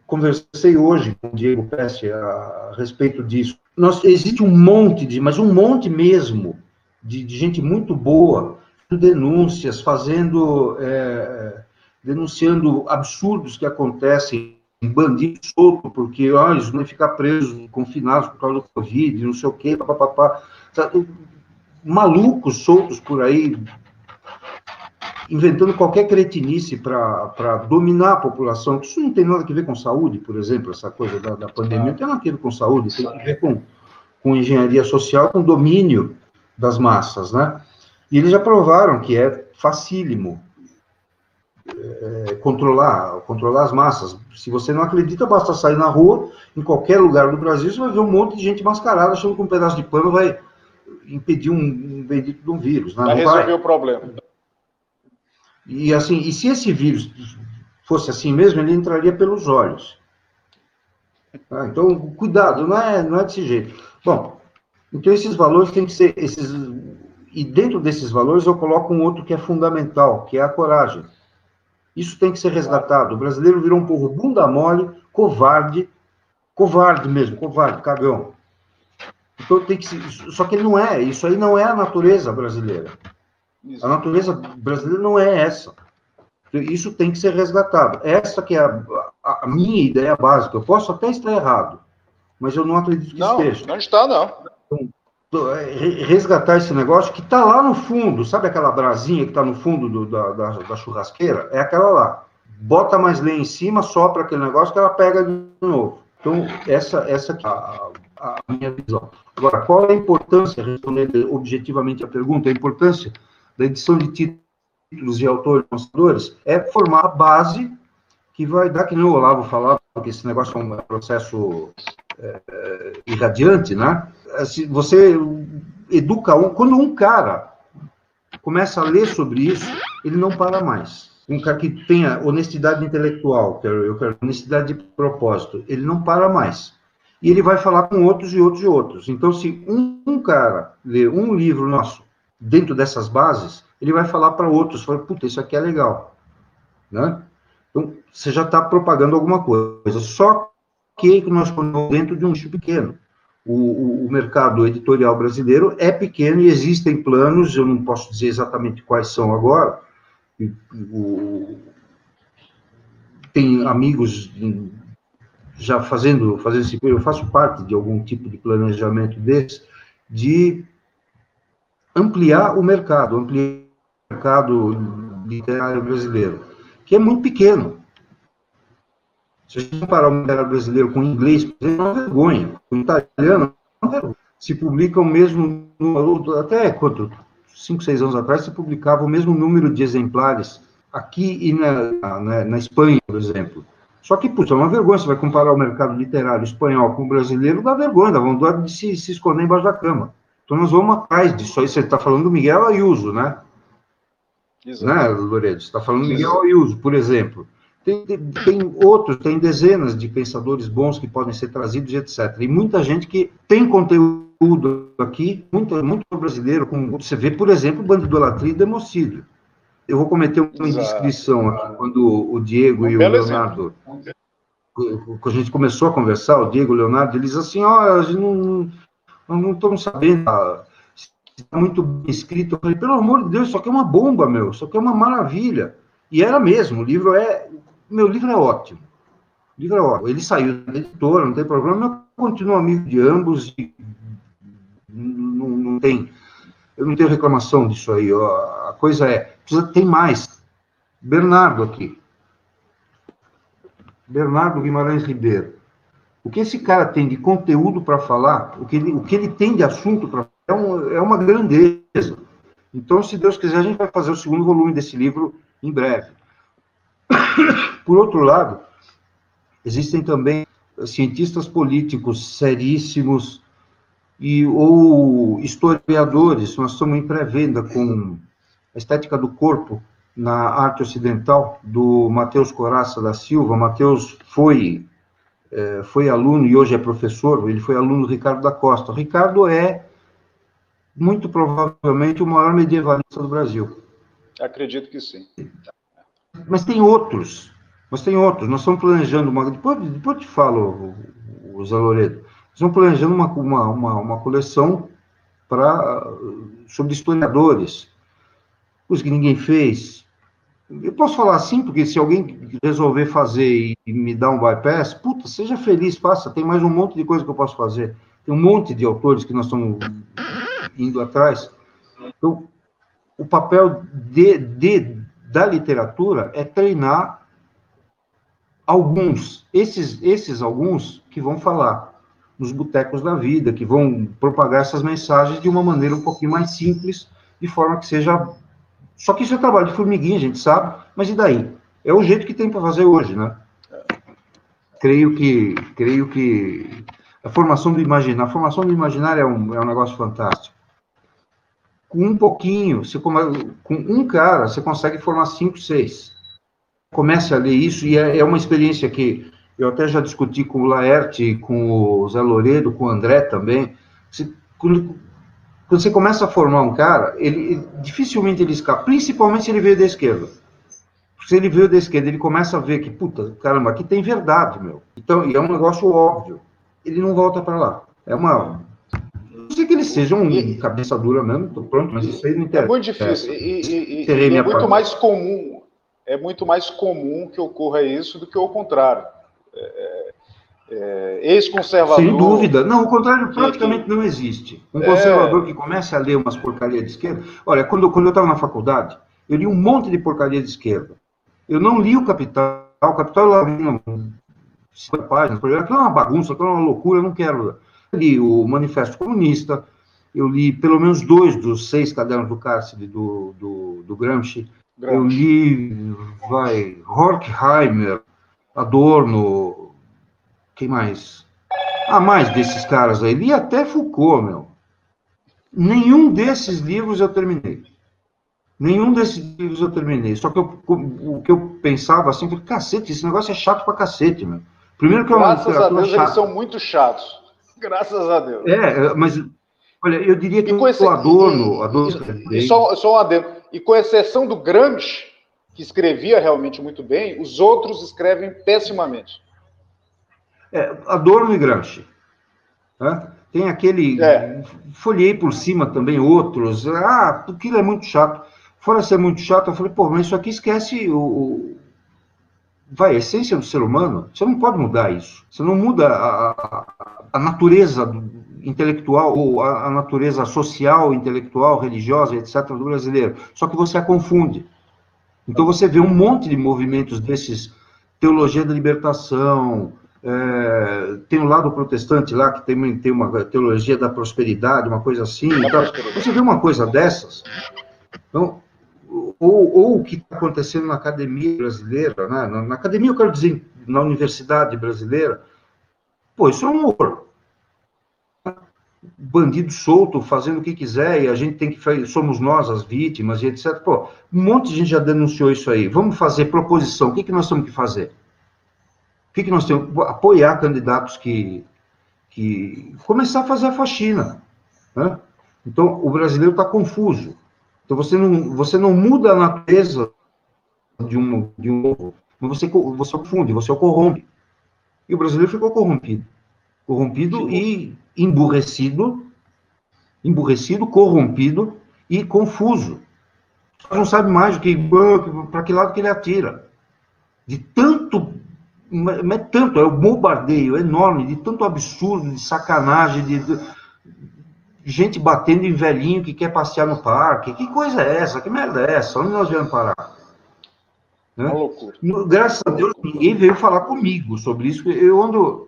conversei hoje com o Diego Pesce a, respeito disso. Nós, existe um monte de, mas um monte mesmo, de, de gente muito boa, denúncias, fazendo, é, denunciando absurdos que acontecem bandido solto, porque ó, eles vão ficar presos, confinados por causa do Covid, não sei o quê, papapá. Malucos soltos por aí, inventando qualquer cretinice para dominar a população. Isso não tem nada a ver com saúde, por exemplo, essa coisa da, da pandemia, não tem nada a ver com saúde, tem a ver com, com engenharia social, com domínio das massas, né? E eles já provaram que é facílimo é, controlar, controlar as massas. Se você não acredita, basta sair na rua, em qualquer lugar do Brasil, você vai ver um monte de gente mascarada, achando que um pedaço de pano vai impedir um, um bendito de um vírus. Né? Vai resolver vai. o problema. E assim, e se esse vírus fosse assim mesmo, ele entraria pelos olhos. Ah, então, cuidado, não é, não é desse jeito. Bom, então esses valores têm que ser esses e dentro desses valores eu coloco um outro que é fundamental, que é a coragem. Isso tem que ser resgatado. O brasileiro virou um povo bunda mole, covarde, covarde mesmo, covarde, cagão. Então tem que só que ele não é, isso aí não é a natureza brasileira. Isso. A natureza brasileira não é essa. Isso tem que ser resgatado. Essa que é a, a, a minha ideia básica. Eu posso até estar errado, mas eu não acredito que não, esteja. Não está, não. Então, é, resgatar esse negócio que está lá no fundo, sabe aquela brasinha que está no fundo do, da, da, da, churrasqueira? É aquela lá. Bota mais lenha em cima, sopra aquele negócio que ela pega de novo. Então, essa, essa é a, a minha visão. Agora, qual é a importância, respondendo objetivamente a pergunta, a importância da edição de títulos de autores e consultores é formar a base que vai dar, que nem o Olavo falava, que esse negócio é um processo é, irradiante, né? Assim, você educa um, quando um cara começa a ler sobre isso, ele não para mais. Um cara que tenha honestidade intelectual, quero, eu quero honestidade de propósito, ele não para mais. E ele vai falar com outros e outros e outros. Então, se um, um cara lê um livro nosso dentro dessas bases, ele vai falar para outros, fala, puta, isso aqui é legal, né? Então, você já está propagando alguma coisa. Só que nós estamos dentro de um nicho pequeno. O, o, o, mercado editorial brasileiro é pequeno e existem planos, eu não posso dizer exatamente quais são agora, o, tem amigos já fazendo, fazendo eu faço parte de algum tipo de planejamento desse, de ampliar o mercado, ampliar o mercado literário brasileiro, que é muito pequeno. Se a gente comparar o mercado brasileiro com o inglês, é uma vergonha. O italiano, é. Se publica o mesmo número, até quanto? Cinco, seis anos atrás, se publicava o mesmo número de exemplares aqui e na, na, na Espanha, por exemplo. Só que, puxa, é uma vergonha. Você vai comparar o mercado literário espanhol com o brasileiro, dá vergonha, dá vontade de se, se esconder embaixo da cama. Então nós vamos atrás disso aí. Você está falando do Miguel Ayuso, né? Exato. Né, Loredo? Você está falando do Miguel Ayuso, por exemplo. Tem, tem, outros, tem dezenas de pensadores bons que podem ser trazidos, etc. E muita gente que tem conteúdo aqui, muito, muito brasileiro, como você vê, por exemplo, bandidolatria e democídio. Eu vou cometer uma indiscrição aqui, quando o Diego um e o Leonardo, quando a gente começou a conversar, o Diego e o Leonardo, eles assim, ó, oh, a gente não, nós não estamos sabendo se está muito bem escrito. Eu falei, pelo amor de Deus, isso aqui é uma bomba, meu, isso aqui é uma maravilha. E era mesmo, o livro é. Meu livro é ótimo. O livro é ótimo. Ele saiu da editora, não tem problema, eu continuo amigo de ambos e não, não tem. Eu não tenho reclamação disso aí. Ó. A coisa é, precisa, tem mais. Bernardo aqui. Bernardo Guimarães Ribeiro. O que esse cara tem de conteúdo para falar, o que, ele, o que ele tem de assunto para é, um, é uma grandeza. Então, se Deus quiser, a gente vai fazer o segundo volume desse livro em breve. Por outro lado, existem também cientistas políticos seríssimos e ou historiadores. Nós estamos em pré-venda com a estética do corpo na arte ocidental do Matheus Coraça da Silva. Matheus foi foi aluno e hoje é professor. Ele foi aluno do Ricardo da Costa. O Ricardo é muito provavelmente o maior medievalista do Brasil. Acredito que sim. Mas tem outros. Mas tem outros. Nós estamos planejando uma. Depois, depois eu te falo, o Zé Loredo. Nós estamos planejando uma, uma, uma, uma coleção para sobre historiadores. Coisa que ninguém fez. Eu posso falar assim, porque se alguém resolver fazer e me dar um bypass, puta, seja feliz, faça. Tem mais um monte de coisa que eu posso fazer. Tem um monte de autores que nós estamos indo atrás. Então, o papel de, de, da literatura é treinar alguns, esses, esses alguns que vão falar nos botecos da vida, que vão propagar essas mensagens de uma maneira um pouquinho mais simples, de forma que seja. Só que isso é trabalho de formiguinha, a gente sabe, mas e daí? É o jeito que tem para fazer hoje, né? Creio que, creio que a formação do imaginário, a formação do imaginário é um, é um negócio fantástico. Com um pouquinho, você, com um cara, você consegue formar cinco, seis comece a ler isso, e é, é uma experiência que eu até já discuti com o Laerte, com o Zé Loredo, com o André também. Você, quando, quando, você começa a formar um cara, ele dificilmente ele escapa, principalmente se ele veio da esquerda. Se ele veio da esquerda, ele começa a ver que, puta, caramba, aqui tem verdade, meu. Então, e é um negócio óbvio. Ele não volta para lá. É uma. Não sei que ele seja um cabeça dura mesmo, tô pronto, mas isso aí não interessa. É muito difícil. E, e, e é muito parte. mais comum é muito mais comum que ocorra isso do que o contrário. É, é, Ex-conservador. Sem dúvida. Não, o contrário praticamente que, não existe. Um conservador é... que começa a ler umas porcarias de esquerda. Olha, quando, quando eu estava na faculdade, eu li um monte de porcaria de esquerda. Eu não li o Capital. O Capital lá vinha 50 páginas, aquilo é uma bagunça, aquilo é uma loucura, eu não quero. Eu li o Manifesto Comunista, eu li pelo menos dois dos seis cadernos do cárcere do, do, do Gramsci. Eu li, vai, Horkheimer, Adorno, quem mais? Ah, mais desses caras aí. Li até Foucault, meu. Nenhum desses livros eu terminei. Nenhum desses livros eu terminei. Só que eu, o que eu pensava assim, foi, cacete, esse negócio é chato pra cacete, meu. Primeiro que é [laughs] Graças a Deus, chata. eles são muito chatos. Graças a Deus. É, mas, olha, eu diria que o Adorno... E, Adorno e, e só, só um adendo e com exceção do Gramsci, que escrevia realmente muito bem, os outros escrevem pessimamente. É, Adorno e Gramsci. Né? Tem aquele. É. Folhei por cima também outros. Ah, aquilo é muito chato. Fora ser muito chato, eu falei, pô, mas isso aqui esquece o. Vai, a essência do ser humano. Você não pode mudar isso. Você não muda a, a, a natureza intelectual, ou a, a, natureza social, intelectual, religiosa, etc., do brasileiro. Só que você a confunde. Então você vê um monte de movimentos desses, teologia da libertação, é, tem um lado protestante lá que tem, tem uma teologia da prosperidade, uma coisa assim. Você vê uma coisa dessas, então, ou, ou o que está acontecendo na academia brasileira, né? na, na academia eu quero dizer na universidade brasileira, pô, isso é um horror bandido solto fazendo o que quiser e a gente tem que somos nós as vítimas e etc. Pô, um monte de gente já denunciou isso aí. Vamos fazer proposição. O que, que nós temos que fazer? Que, que nós temos? Apoiar candidatos que, que começar a fazer a faxina. Né? Então, o brasileiro está confuso. Então, você não, você não muda a natureza de um, de um você, você confunde, você o corrompe. E o brasileiro ficou corrompido. Corrompido e emburrecido, emburrecido, corrompido e confuso. Não sabe mais o que para que lado que ele atira. De tanto, mas tanto, é o bombardeio enorme, de tanto absurdo, de sacanagem, de, de gente batendo em velhinho que quer passear no parque. Que coisa é essa? Que merda é essa? Onde nós viemos parar? Né? Graças a Deus, ninguém veio falar comigo sobre isso. Eu ando.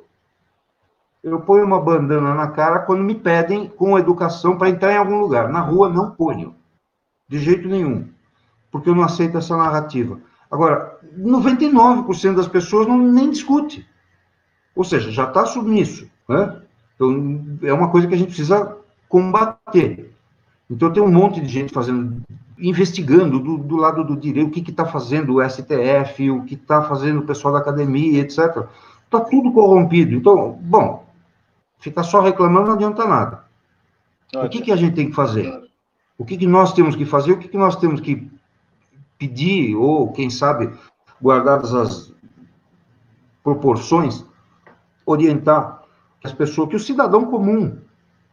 Eu ponho uma bandana na cara quando me pedem com educação para entrar em algum lugar. Na rua, não ponho. De jeito nenhum. Porque eu não aceito essa narrativa. Agora, 99% das pessoas não, nem discute. Ou seja, já está submisso. Né? Então, é uma coisa que a gente precisa combater. Então, tem um monte de gente fazendo, investigando do, do lado do direito, o que está fazendo o STF, o que está fazendo o pessoal da academia, etc. Está tudo corrompido. Então, bom, ficar só reclamando não adianta nada. O que, que a gente tem que fazer? O que, que nós temos que fazer? O que, que nós temos que pedir, ou, quem sabe, guardadas as proporções, orientar as pessoas, que o cidadão comum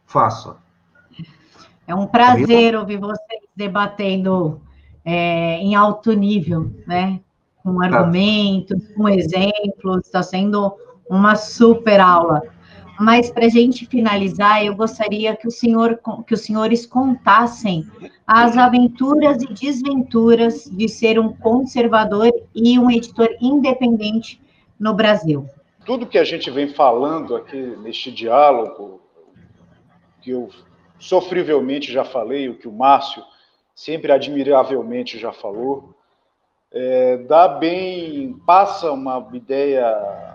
faça. É um prazer ouvir vocês debatendo é, em alto nível, né? Com argumentos, com exemplos, está sendo uma super aula. Mas para a gente finalizar, eu gostaria que, o senhor, que os senhores contassem as aventuras e desventuras de ser um conservador e um editor independente no Brasil. Tudo que a gente vem falando aqui neste diálogo, que eu sofrivelmente já falei, o que o Márcio sempre admiravelmente já falou, é, dá bem, passa uma ideia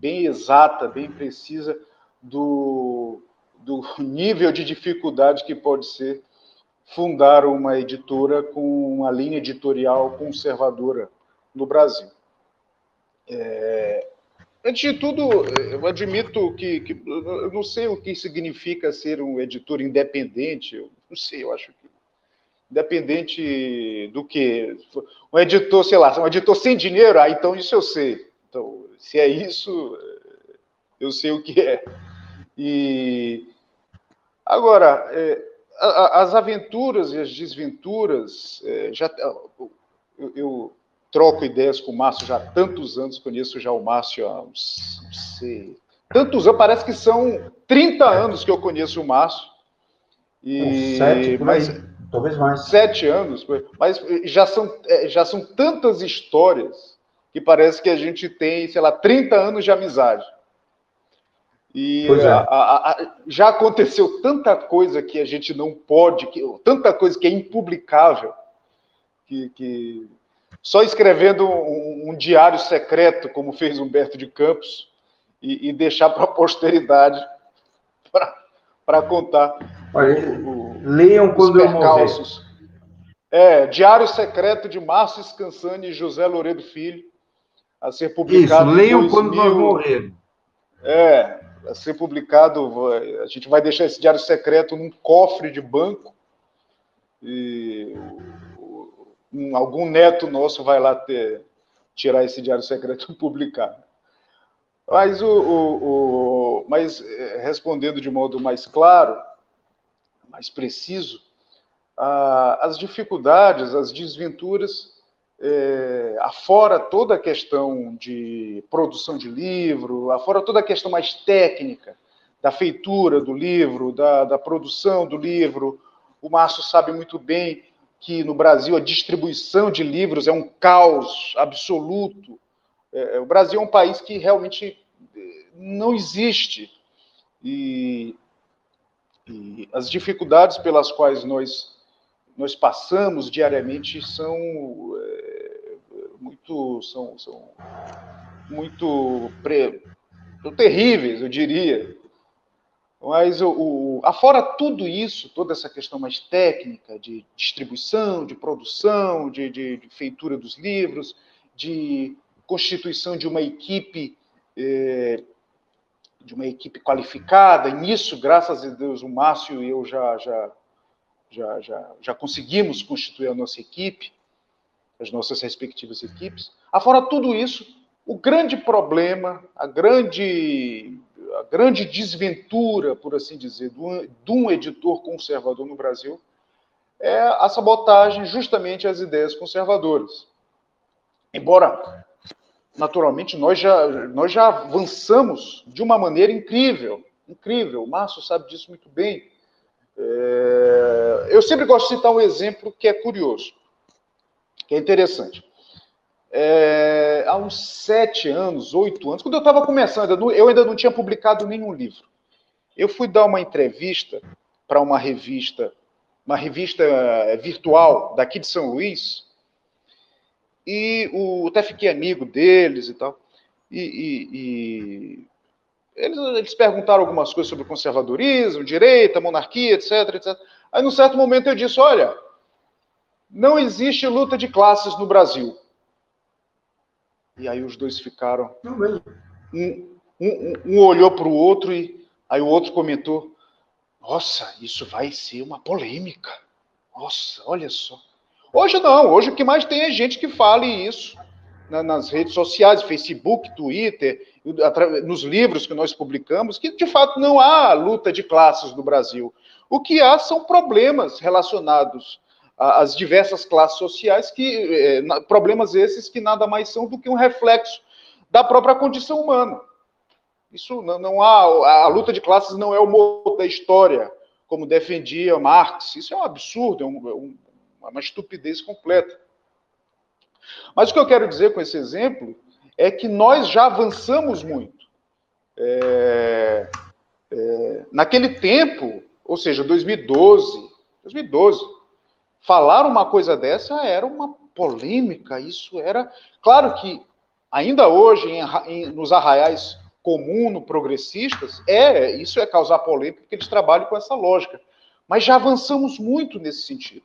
bem exata, bem precisa do, do nível de dificuldade que pode ser fundar uma editora com uma linha editorial conservadora no Brasil. É, antes de tudo, eu admito que, que, eu não sei o que significa ser um editor independente, eu não sei, eu acho que independente do que um editor, sei lá, um editor sem dinheiro, ah, então isso eu sei. Então, se é isso, eu sei o que é. E agora, é, as aventuras e as desventuras, é, já eu, eu, troco ideias com o Márcio já há tantos anos, conheço já o Márcio há uns, não sei, tantos anos, parece que são 30 anos que eu conheço o Márcio. E, sete, mas, aí, talvez mais. Sete anos, mas já são, é, já são tantas histórias que parece que a gente tem, sei lá, 30 anos de amizade. E é. a, a, a, já aconteceu tanta coisa que a gente não pode, que, tanta coisa que é impublicável, que, que só escrevendo um, um, diário secreto, como fez Humberto de Campos, e, e deixar para a posteridade para contar. Olha, o, o, leiam quando eu morrer. É, Diário Secreto de Márcio Scansani e José Loredo Filho, a ser publicado. Isso, leiam quando nós morrermos. É, a ser publicado. A gente vai deixar esse diário secreto num cofre de banco e um, algum neto nosso vai lá ter, tirar esse diário secreto [laughs] e publicar. Mas, o, o, o, mas eh, respondendo de modo mais claro, mais preciso, as dificuldades, as desventuras é, afora toda a questão de produção de livro, afora toda a questão mais técnica da feitura do livro, da, da produção do livro. O Márcio sabe muito bem que no Brasil a distribuição de livros é um caos absoluto. É, o Brasil é um país que realmente é, não existe. E, e as dificuldades pelas quais nós, nós passamos diariamente são é, muito são, são muito pre, terríveis, eu diria. Mas o, o, afora tudo isso, toda essa questão mais técnica de distribuição, de produção, de, de, de feitura dos livros, de constituição de uma equipe eh, de uma equipe qualificada. Nisso, graças a Deus, o Márcio e eu já já já já, já conseguimos constituir a nossa equipe as nossas respectivas equipes. Afora tudo isso, o grande problema, a grande, a grande desventura, por assim dizer, de um editor conservador no Brasil é a sabotagem justamente às ideias conservadoras. Embora, naturalmente, nós já, nós já avançamos de uma maneira incrível, incrível, o Márcio sabe disso muito bem. É... Eu sempre gosto de citar um exemplo que é curioso que é interessante. é, há uns sete anos, oito anos, quando eu estava começando, eu ainda não tinha publicado nenhum livro. Eu fui dar uma entrevista para uma revista, uma revista é, virtual daqui de São Luís, e o, até fiquei amigo deles e tal. E, e, e eles, eles, perguntaram algumas coisas sobre conservadorismo, direita, monarquia, etc, etc. Aí, num certo momento, eu disse: olha, não existe luta de classes no Brasil. E aí os dois ficaram. Um, um, um olhou para o outro e aí o outro comentou: Nossa, isso vai ser uma polêmica. Nossa, olha só. Hoje não, hoje o que mais tem é gente que fale isso nas redes sociais, Facebook, Twitter, nos livros que nós publicamos, que de fato não há luta de classes no Brasil. O que há são problemas relacionados as diversas classes sociais, que eh, problemas esses que nada mais são do que um reflexo da própria condição humana. Isso não, não há a luta de classes não é o modo da história, como defendia Marx. Isso é um absurdo, é, um, é um, uma estupidez completa. Mas o que eu quero dizer com esse exemplo é que nós já avançamos muito. É, é, naquele tempo, ou seja, 2012, 2012, falar uma coisa dessa era uma polêmica, isso era. Claro que ainda hoje, em, em, nos arraiais comum, progressistas, é isso é causar polêmica, porque eles trabalham com essa lógica. Mas já avançamos muito nesse sentido.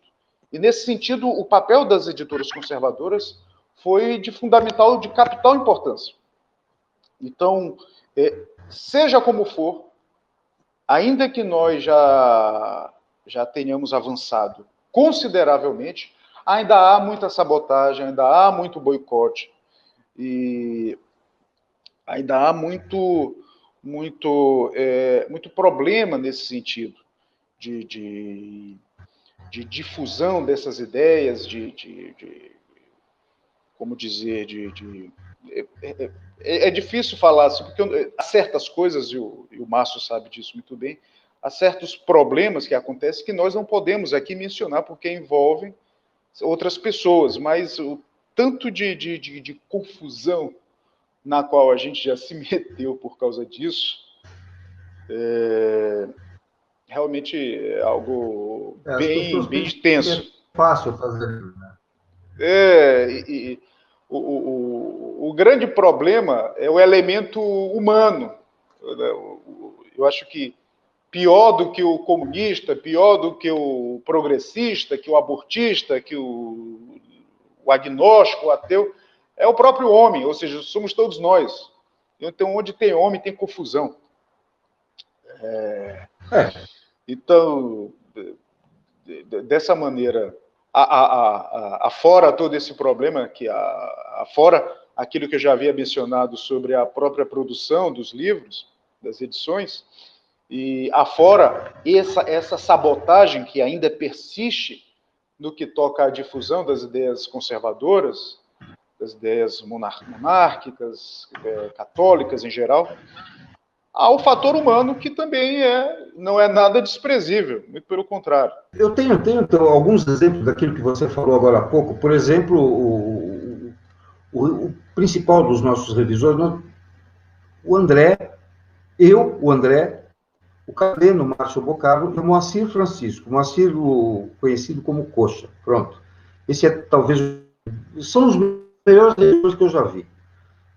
E nesse sentido, o papel das editoras conservadoras foi de fundamental, de capital importância. Então, é, seja como for, ainda que nós já, já tenhamos avançado consideravelmente, ainda há muita sabotagem, ainda há muito boicote e ainda há muito muito é, muito problema nesse sentido de, de, de difusão dessas ideias, de, de, de como dizer, de, de é, é, é, difícil falar assim, porque há certas coisas, e o, e o Márcio sabe disso muito bem, há certos problemas que acontecem que nós não podemos aqui mencionar porque envolvem outras pessoas, mas o tanto de, de, de, de confusão na qual a gente já se [laughs] meteu por causa disso, é, realmente é algo é, bem, bem extenso. É fácil fazer. Né? É, e, e o, o, o, grande problema é o elemento humano. Eu acho que pior do que o comunista, pior do que o progressista, que o abortista, que o, o agnóstico, o ateu, é o próprio homem, ou seja, somos todos nós. Então, onde tem homem, tem confusão. É... É. Então, dessa maneira, a, afora todo esse problema, que a, afora aquilo que eu já havia mencionado sobre a própria produção dos livros, das edições, e afora essa, essa sabotagem que ainda persiste no que toca à difusão das ideias conservadoras, das ideias monárquicas, é, católicas em geral, há o fator humano que também é, não é nada desprezível, muito pelo contrário. Eu tenho, tenho então, alguns exemplos daquilo que você falou agora há pouco. Por exemplo, o, o, o principal dos nossos revisores, o André, eu, o André, o Cadeno Márcio Bocarro e o Moacir Francisco. Moacir, o, conhecido como Coxa. Pronto. Esse é talvez. São os melhores leitores que eu já vi.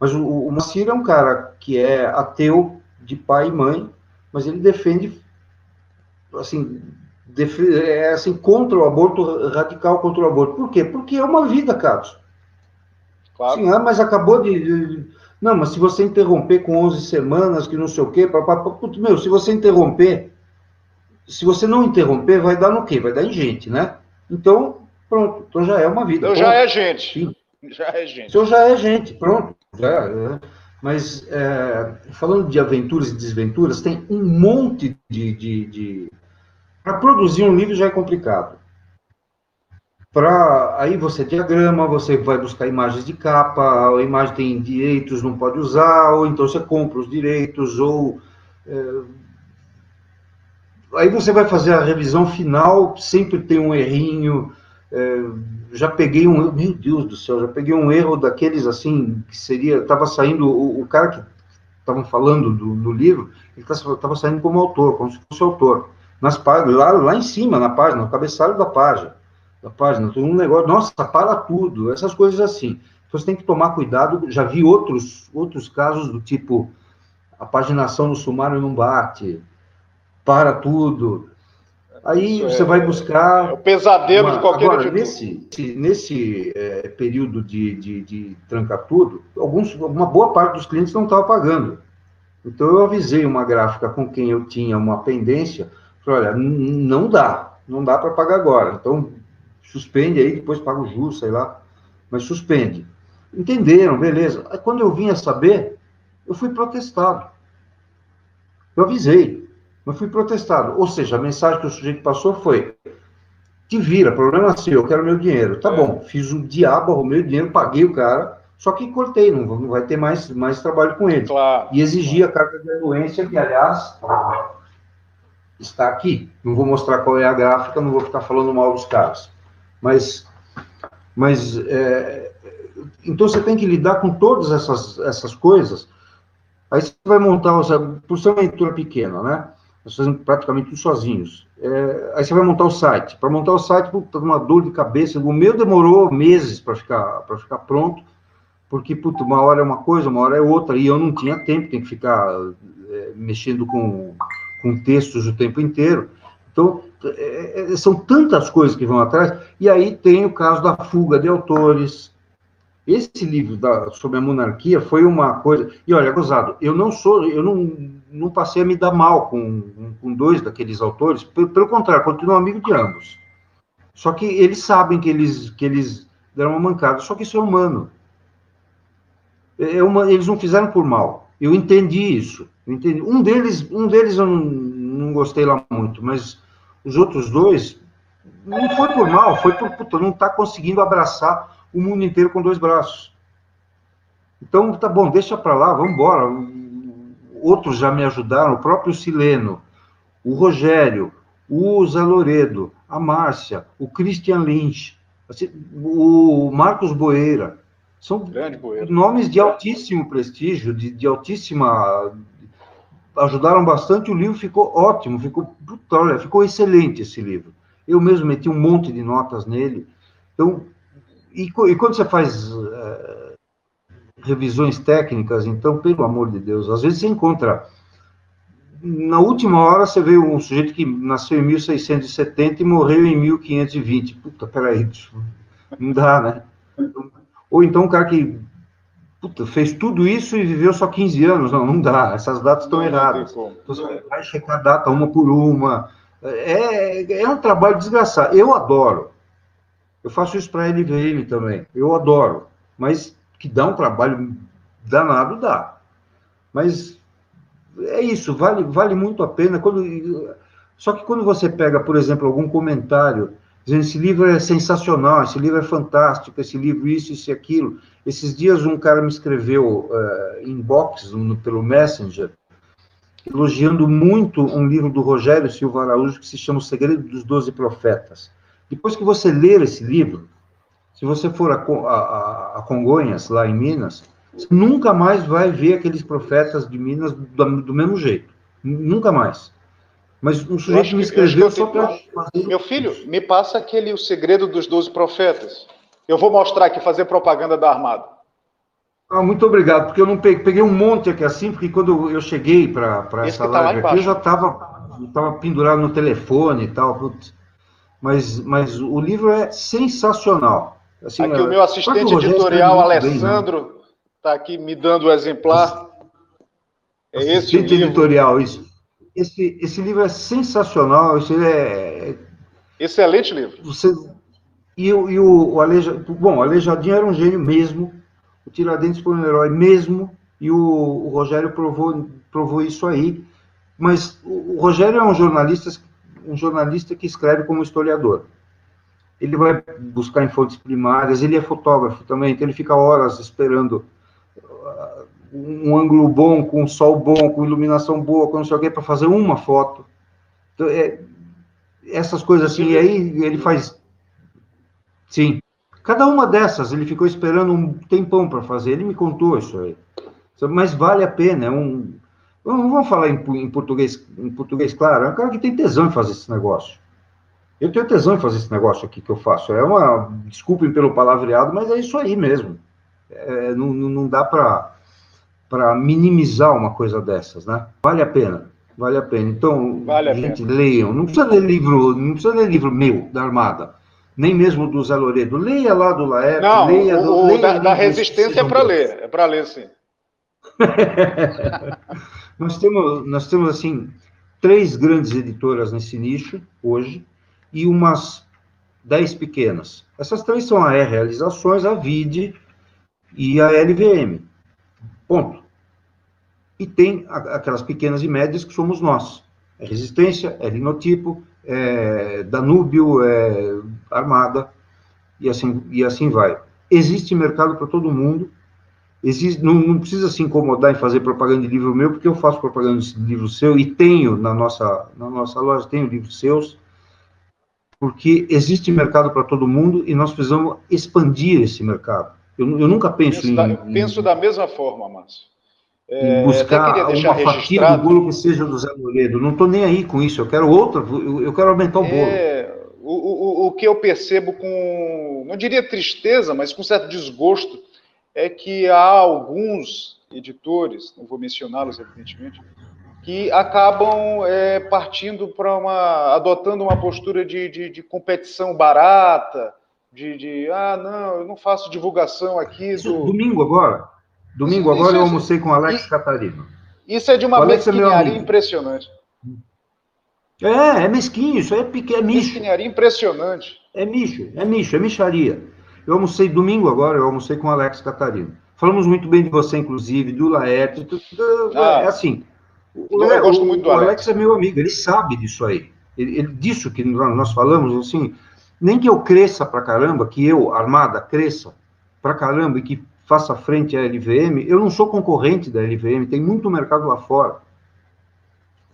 Mas o, o Moacir é um cara que é ateu de pai e mãe, mas ele defende. Assim, é assim, contra o aborto, radical contra o aborto. Por quê? Porque é uma vida, Carlos. Claro. Sim, ah, mas acabou de, de não, mas se você interromper com 11 semanas, que não sei o quê, papapá, meu, se você interromper, se você não interromper, vai dar no quê? Vai dar em gente, né? Então, pronto, então já é uma vida. Então já é gente. Sim. Já é gente. Então já é gente, pronto. Já é. Mas, é, falando de aventuras e desventuras, tem um monte de. de, de... Para produzir um livro já é complicado para aí você diagrama, você vai buscar imagens de capa, a imagem tem direitos, não pode usar, ou então você compra os direitos, ou é, aí você vai fazer a revisão final, sempre tem um errinho, é, já peguei um, meu Deus do céu, já peguei um erro daqueles assim, que seria, estava saindo, o, o, cara que estavam falando do, do, livro, ele estava saindo como autor, como se fosse autor, nas lá, lá em cima, na página, no cabeçalho da página, da página, todo um negócio, nossa, para tudo, essas coisas assim. Então você tem que tomar cuidado, já vi outros, outros casos do tipo, a paginação no sumário não bate, para tudo, Aí você vai buscar. É o pesadelo uma... de qualquer Agora, nesse, nesse é, período de, de, de tranca tudo, alguns, uma boa parte dos clientes não estava pagando. Então eu avisei uma gráfica com quem eu tinha uma pendência, falei, olha, não dá, não dá para pagar agora. Então suspende aí, depois paga o juros, sei lá, mas suspende. Entenderam, beleza. Aí quando eu vim a saber, eu fui protestado. Eu avisei. Não fui protestado. Ou seja, a mensagem que o sujeito passou foi: te vira, problema seu, eu quero meu dinheiro. Tá é. bom, fiz o diabo, arrumei o dinheiro, paguei o cara, só que cortei, não, não vai ter mais, mais trabalho com ele. Claro. E exigi a carta de anuência, que, aliás, está aqui. Não vou mostrar qual é a gráfica, não vou ficar falando mal dos caras. Mas, mas é, então você tem que lidar com todas essas, essas coisas. Aí você vai montar, por ser uma leitura pequena, né? nós fazemos praticamente tudo sozinhos. É, aí você vai montar o site. Para montar o site, puta, uma dor de cabeça. O meu demorou meses para ficar, ficar pronto, porque, puta, uma hora é uma coisa, uma hora é outra, e eu não tinha tempo, tem que ficar é, mexendo com, com textos o tempo inteiro. Então, é, é, são tantas coisas que vão atrás, e aí tem o caso da fuga de autores, esse livro da, sobre a monarquia foi uma coisa. E olha, gozado, eu não sou, eu não, não passei a me dar mal com, com dois daqueles autores, pelo, pelo contrário, continuo amigo de ambos. Só que eles sabem que eles, que eles deram uma mancada, só que isso é humano. É, é uma, eles não fizeram por mal. Eu entendi isso. Eu entendi. Um deles, um deles eu não, não gostei lá muito, mas os outros dois não foi por mal, foi por puta, não estar tá conseguindo abraçar o mundo inteiro com dois braços. Então, tá bom, deixa para lá, vamos embora. Outros já me ajudaram, o próprio Sileno, o Rogério, o Zé Loredo, a Márcia, o Christian Lynch, assim, o Marcos Boeira. São nomes de altíssimo prestígio, de, de altíssima. Ajudaram bastante, o livro ficou ótimo, ficou brutal, ficou excelente esse livro. Eu mesmo meti um monte de notas nele. Então, e, e quando você faz uh, revisões técnicas, então, pelo amor de Deus, às vezes você encontra. Na última hora você vê um sujeito que nasceu em 1670 e morreu em 1520. Puta, peraí, não dá, né? Ou então um cara que puta, fez tudo isso e viveu só 15 anos. Não, não dá, essas datas estão erradas. Então você vai checar a data uma por uma. É, é um trabalho desgraçado. Eu adoro. Eu faço isso para a LVM também. Eu adoro. Mas que dá um trabalho danado, dá. Mas é isso, vale, vale muito a pena. Quando, só que quando você pega, por exemplo, algum comentário dizendo esse livro é sensacional, esse livro é fantástico, esse livro isso, isso e aquilo. Esses dias um cara me escreveu uh, inbox no, pelo Messenger, elogiando muito um livro do Rogério Silva Araújo que se chama O Segredo dos Doze Profetas. Depois que você ler esse livro, se você for a, a, a Congonhas, lá em Minas, nunca mais vai ver aqueles profetas de Minas do, do mesmo jeito. Nunca mais. Mas um sujeito me escreveu só para. Meu filho, me passa aquele O Segredo dos Doze Profetas. Eu vou mostrar aqui, fazer propaganda da Armada. Ah, muito obrigado, porque eu não peguei, peguei um monte aqui assim, porque quando eu cheguei para essa tá live aqui, eu já estava pendurado no telefone e tal. Putz mas, mas o livro é sensacional. Assim, aqui é, o meu assistente editorial, Alessandro, está aqui me dando o exemplar. É esse o livro. editorial, isso. Esse, esse livro é sensacional, esse é... Excelente livro. Você, e, e o, o Aleja, bom, o Alejadinho era um gênio mesmo, o Tiradentes foi um herói mesmo, e o, o Rogério provou, provou isso aí. Mas o, o Rogério é um jornalista um jornalista que escreve como historiador. Ele vai buscar em fontes primárias, ele é fotógrafo também, então ele fica horas esperando um ângulo bom, com sol bom, com iluminação boa, com não sei o quê, para fazer uma foto. Então, é, essas coisas assim, e aí ele faz Sim. Cada uma dessas ele ficou esperando um tempão para fazer. Ele me contou isso aí. Mas vale a pena. É um. Não vamos falar em, em, português, em português claro. É um cara que tem tesão em fazer esse negócio. Eu tenho tesão em fazer esse negócio aqui que eu faço. É uma. Desculpem pelo palavreado, mas é isso aí mesmo. É, não, não dá para minimizar uma coisa dessas, né? Vale a pena. Vale a pena. Então, vale gente, pena. leiam. Não precisa ler livro, não precisa ler livro meu, da Armada nem mesmo do Zé Loredo. Leia lá do Laerte, Não, leia... o, leia da, da Resistência é para ler, é para ler, sim. [laughs] nós, temos, nós temos, assim, três grandes editoras nesse nicho, hoje, e umas dez pequenas. Essas três são a R Realizações, a VID e a LVM. Ponto. E tem aquelas pequenas e médias que somos nós. É Resistência, é Linotipo, é, Danúbio, é, Armada, e assim, e assim vai. Existe mercado para todo mundo, existe, não, não, precisa se incomodar em fazer propaganda de livro meu, porque eu faço propaganda de livro seu, e tenho na nossa, na nossa loja, tenho livros seus, porque existe mercado para todo mundo, e nós precisamos expandir esse mercado. Eu, eu nunca penso, penso em... Da, eu penso da mesma forma, Márcio. É, buscar uma fatia do bolo que seja do Zé Moredo. Não estou nem aí com isso, eu quero outra, eu, eu quero aumentar o bolo. É, o, o, o que eu percebo com, não diria tristeza, mas com certo desgosto, é que há alguns editores, não vou mencioná-los evidentemente, que acabam é, partindo para uma, adotando uma postura de, de, de competição barata, de, de, ah, não, eu não faço divulgação aqui do... Domingo agora, Domingo agora eu almocei com o Alex isso, Catarino. Isso é de uma é mesquinharia é impressionante. É, é mesquinho, isso é pequeno, é micho. Mesquinharia impressionante. É micho, é micho, é micharia. Eu almocei domingo agora, eu almocei com o Alex Catarino. Falamos muito bem de você, inclusive, do Laerte. Ah, é assim. O, eu gosto muito do Alex. O Alex é meu amigo, ele sabe disso aí. Ele, ele, disso que nós falamos, assim, nem que eu cresça pra caramba, que eu, Armada, cresça pra caramba e que faça frente à LVM, eu não sou concorrente da LVM, tem muito mercado lá fora.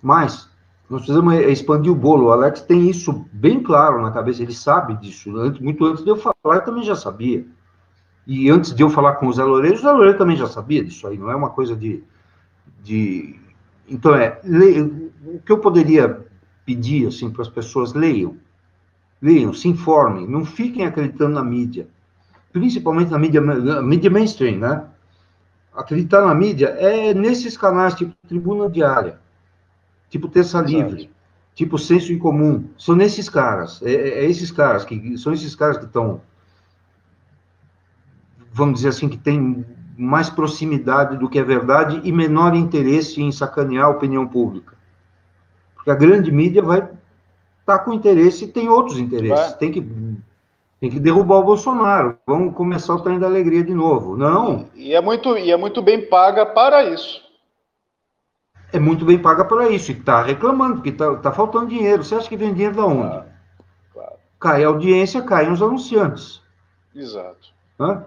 Mas nós precisamos expandir o bolo. O Alex tem isso bem claro na cabeça, ele sabe disso. Muito antes de eu falar, eu também já sabia. E antes de eu falar com o Zé Loureiro, o Zé Loureiro também já sabia disso aí, não é uma coisa de. de... Então, é, le... o que eu poderia pedir assim, para as pessoas, leiam. Leiam, se informem, não fiquem acreditando na mídia principalmente na mídia, na mídia mainstream, né? Acreditar na mídia é nesses canais, tipo Tribuna Diária, tipo Terça Livre, tipo Senso em Comum. São nesses caras, é, é, é esses caras, que são esses caras que estão, vamos dizer assim, que tem mais proximidade do que é verdade e menor interesse em sacanear a opinião pública. Porque a grande mídia vai estar tá com interesse e tem outros interesses. Vai. Tem que tem que derrubar o Bolsonaro. Vamos começar o trem da alegria de novo. Não. E é muito, e é muito bem paga para isso. É muito bem paga para isso. E está reclamando, porque está tá faltando dinheiro. Você acha que vem dinheiro da onde? Claro, claro. Cai a audiência, caem os anunciantes. Exato. Hã?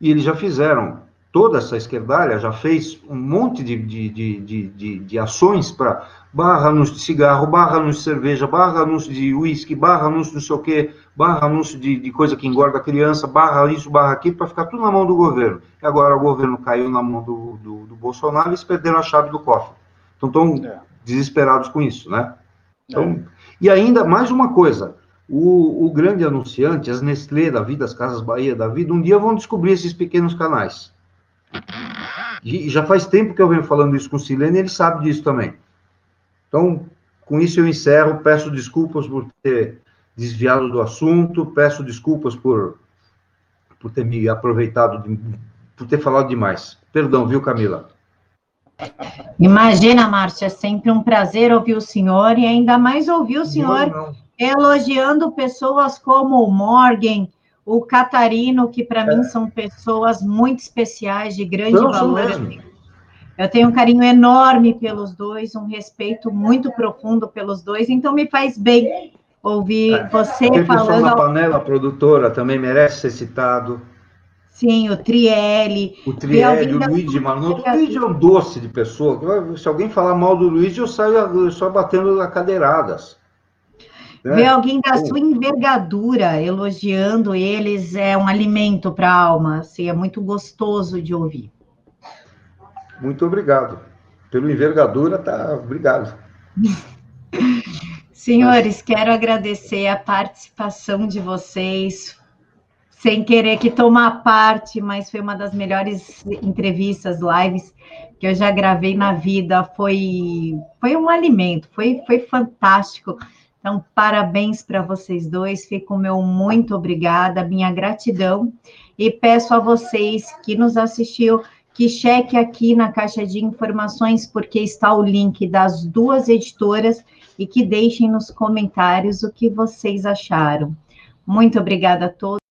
E eles já fizeram, toda essa esquerdalha já fez um monte de, de, de, de, de ações para barra anúncio de cigarro, barra anúncio de cerveja, barra anúncio de uísque, barra anúncio de não sei o quê, barra anúncio de, de coisa que engorda a criança, barra isso, barra aquilo, para ficar tudo na mão do governo. E agora o governo caiu na mão do, do, do Bolsonaro e eles perderam a chave do cofre. Então estão é. desesperados com isso, né? Então, é. E ainda mais uma coisa, o, o, grande anunciante, as Nestlé da vida, as Casas Bahia da vida, um dia vão descobrir esses pequenos canais. E já faz tempo que eu venho falando isso com o Silene e ele sabe disso também. Então, com isso eu encerro, peço desculpas por ter desviado do assunto, peço desculpas por, por ter me aproveitado, de, por ter falado demais. Perdão, viu, Camila? Imagina, Márcia, é sempre um prazer ouvir o senhor e ainda mais ouvir o senhor não, não. elogiando pessoas como o Morgan, o Catarino, que para é. mim são pessoas muito especiais, de grande não, valor. Eu tenho um carinho enorme pelos dois, um respeito muito profundo pelos dois, então me faz bem ouvir é. você Aquele falando. na panela produtora também merece ser citado. Sim, o Trielli. O Trielli, o Luigi Manotto. O Luigi é um doce de pessoa. Se alguém falar mal do Luigi, eu saio, só batendo cadeiradas. Né? Ver alguém da sua envergadura elogiando eles é um alimento para a alma, assim, é muito gostoso de ouvir. Muito obrigado. Pelo envergadura, tá. Obrigado. [laughs] Senhores, quero agradecer a participação de vocês sem querer que tomar parte, mas foi uma das melhores entrevistas, lives que eu já gravei na vida. Foi, foi um alimento, foi, foi fantástico. Então, parabéns para vocês dois. Fico meu muito obrigada, minha gratidão. E peço a vocês que nos assistiu que cheque aqui na caixa de informações, porque está o link das duas editoras e que deixem nos comentários o que vocês acharam. Muito obrigada a todos.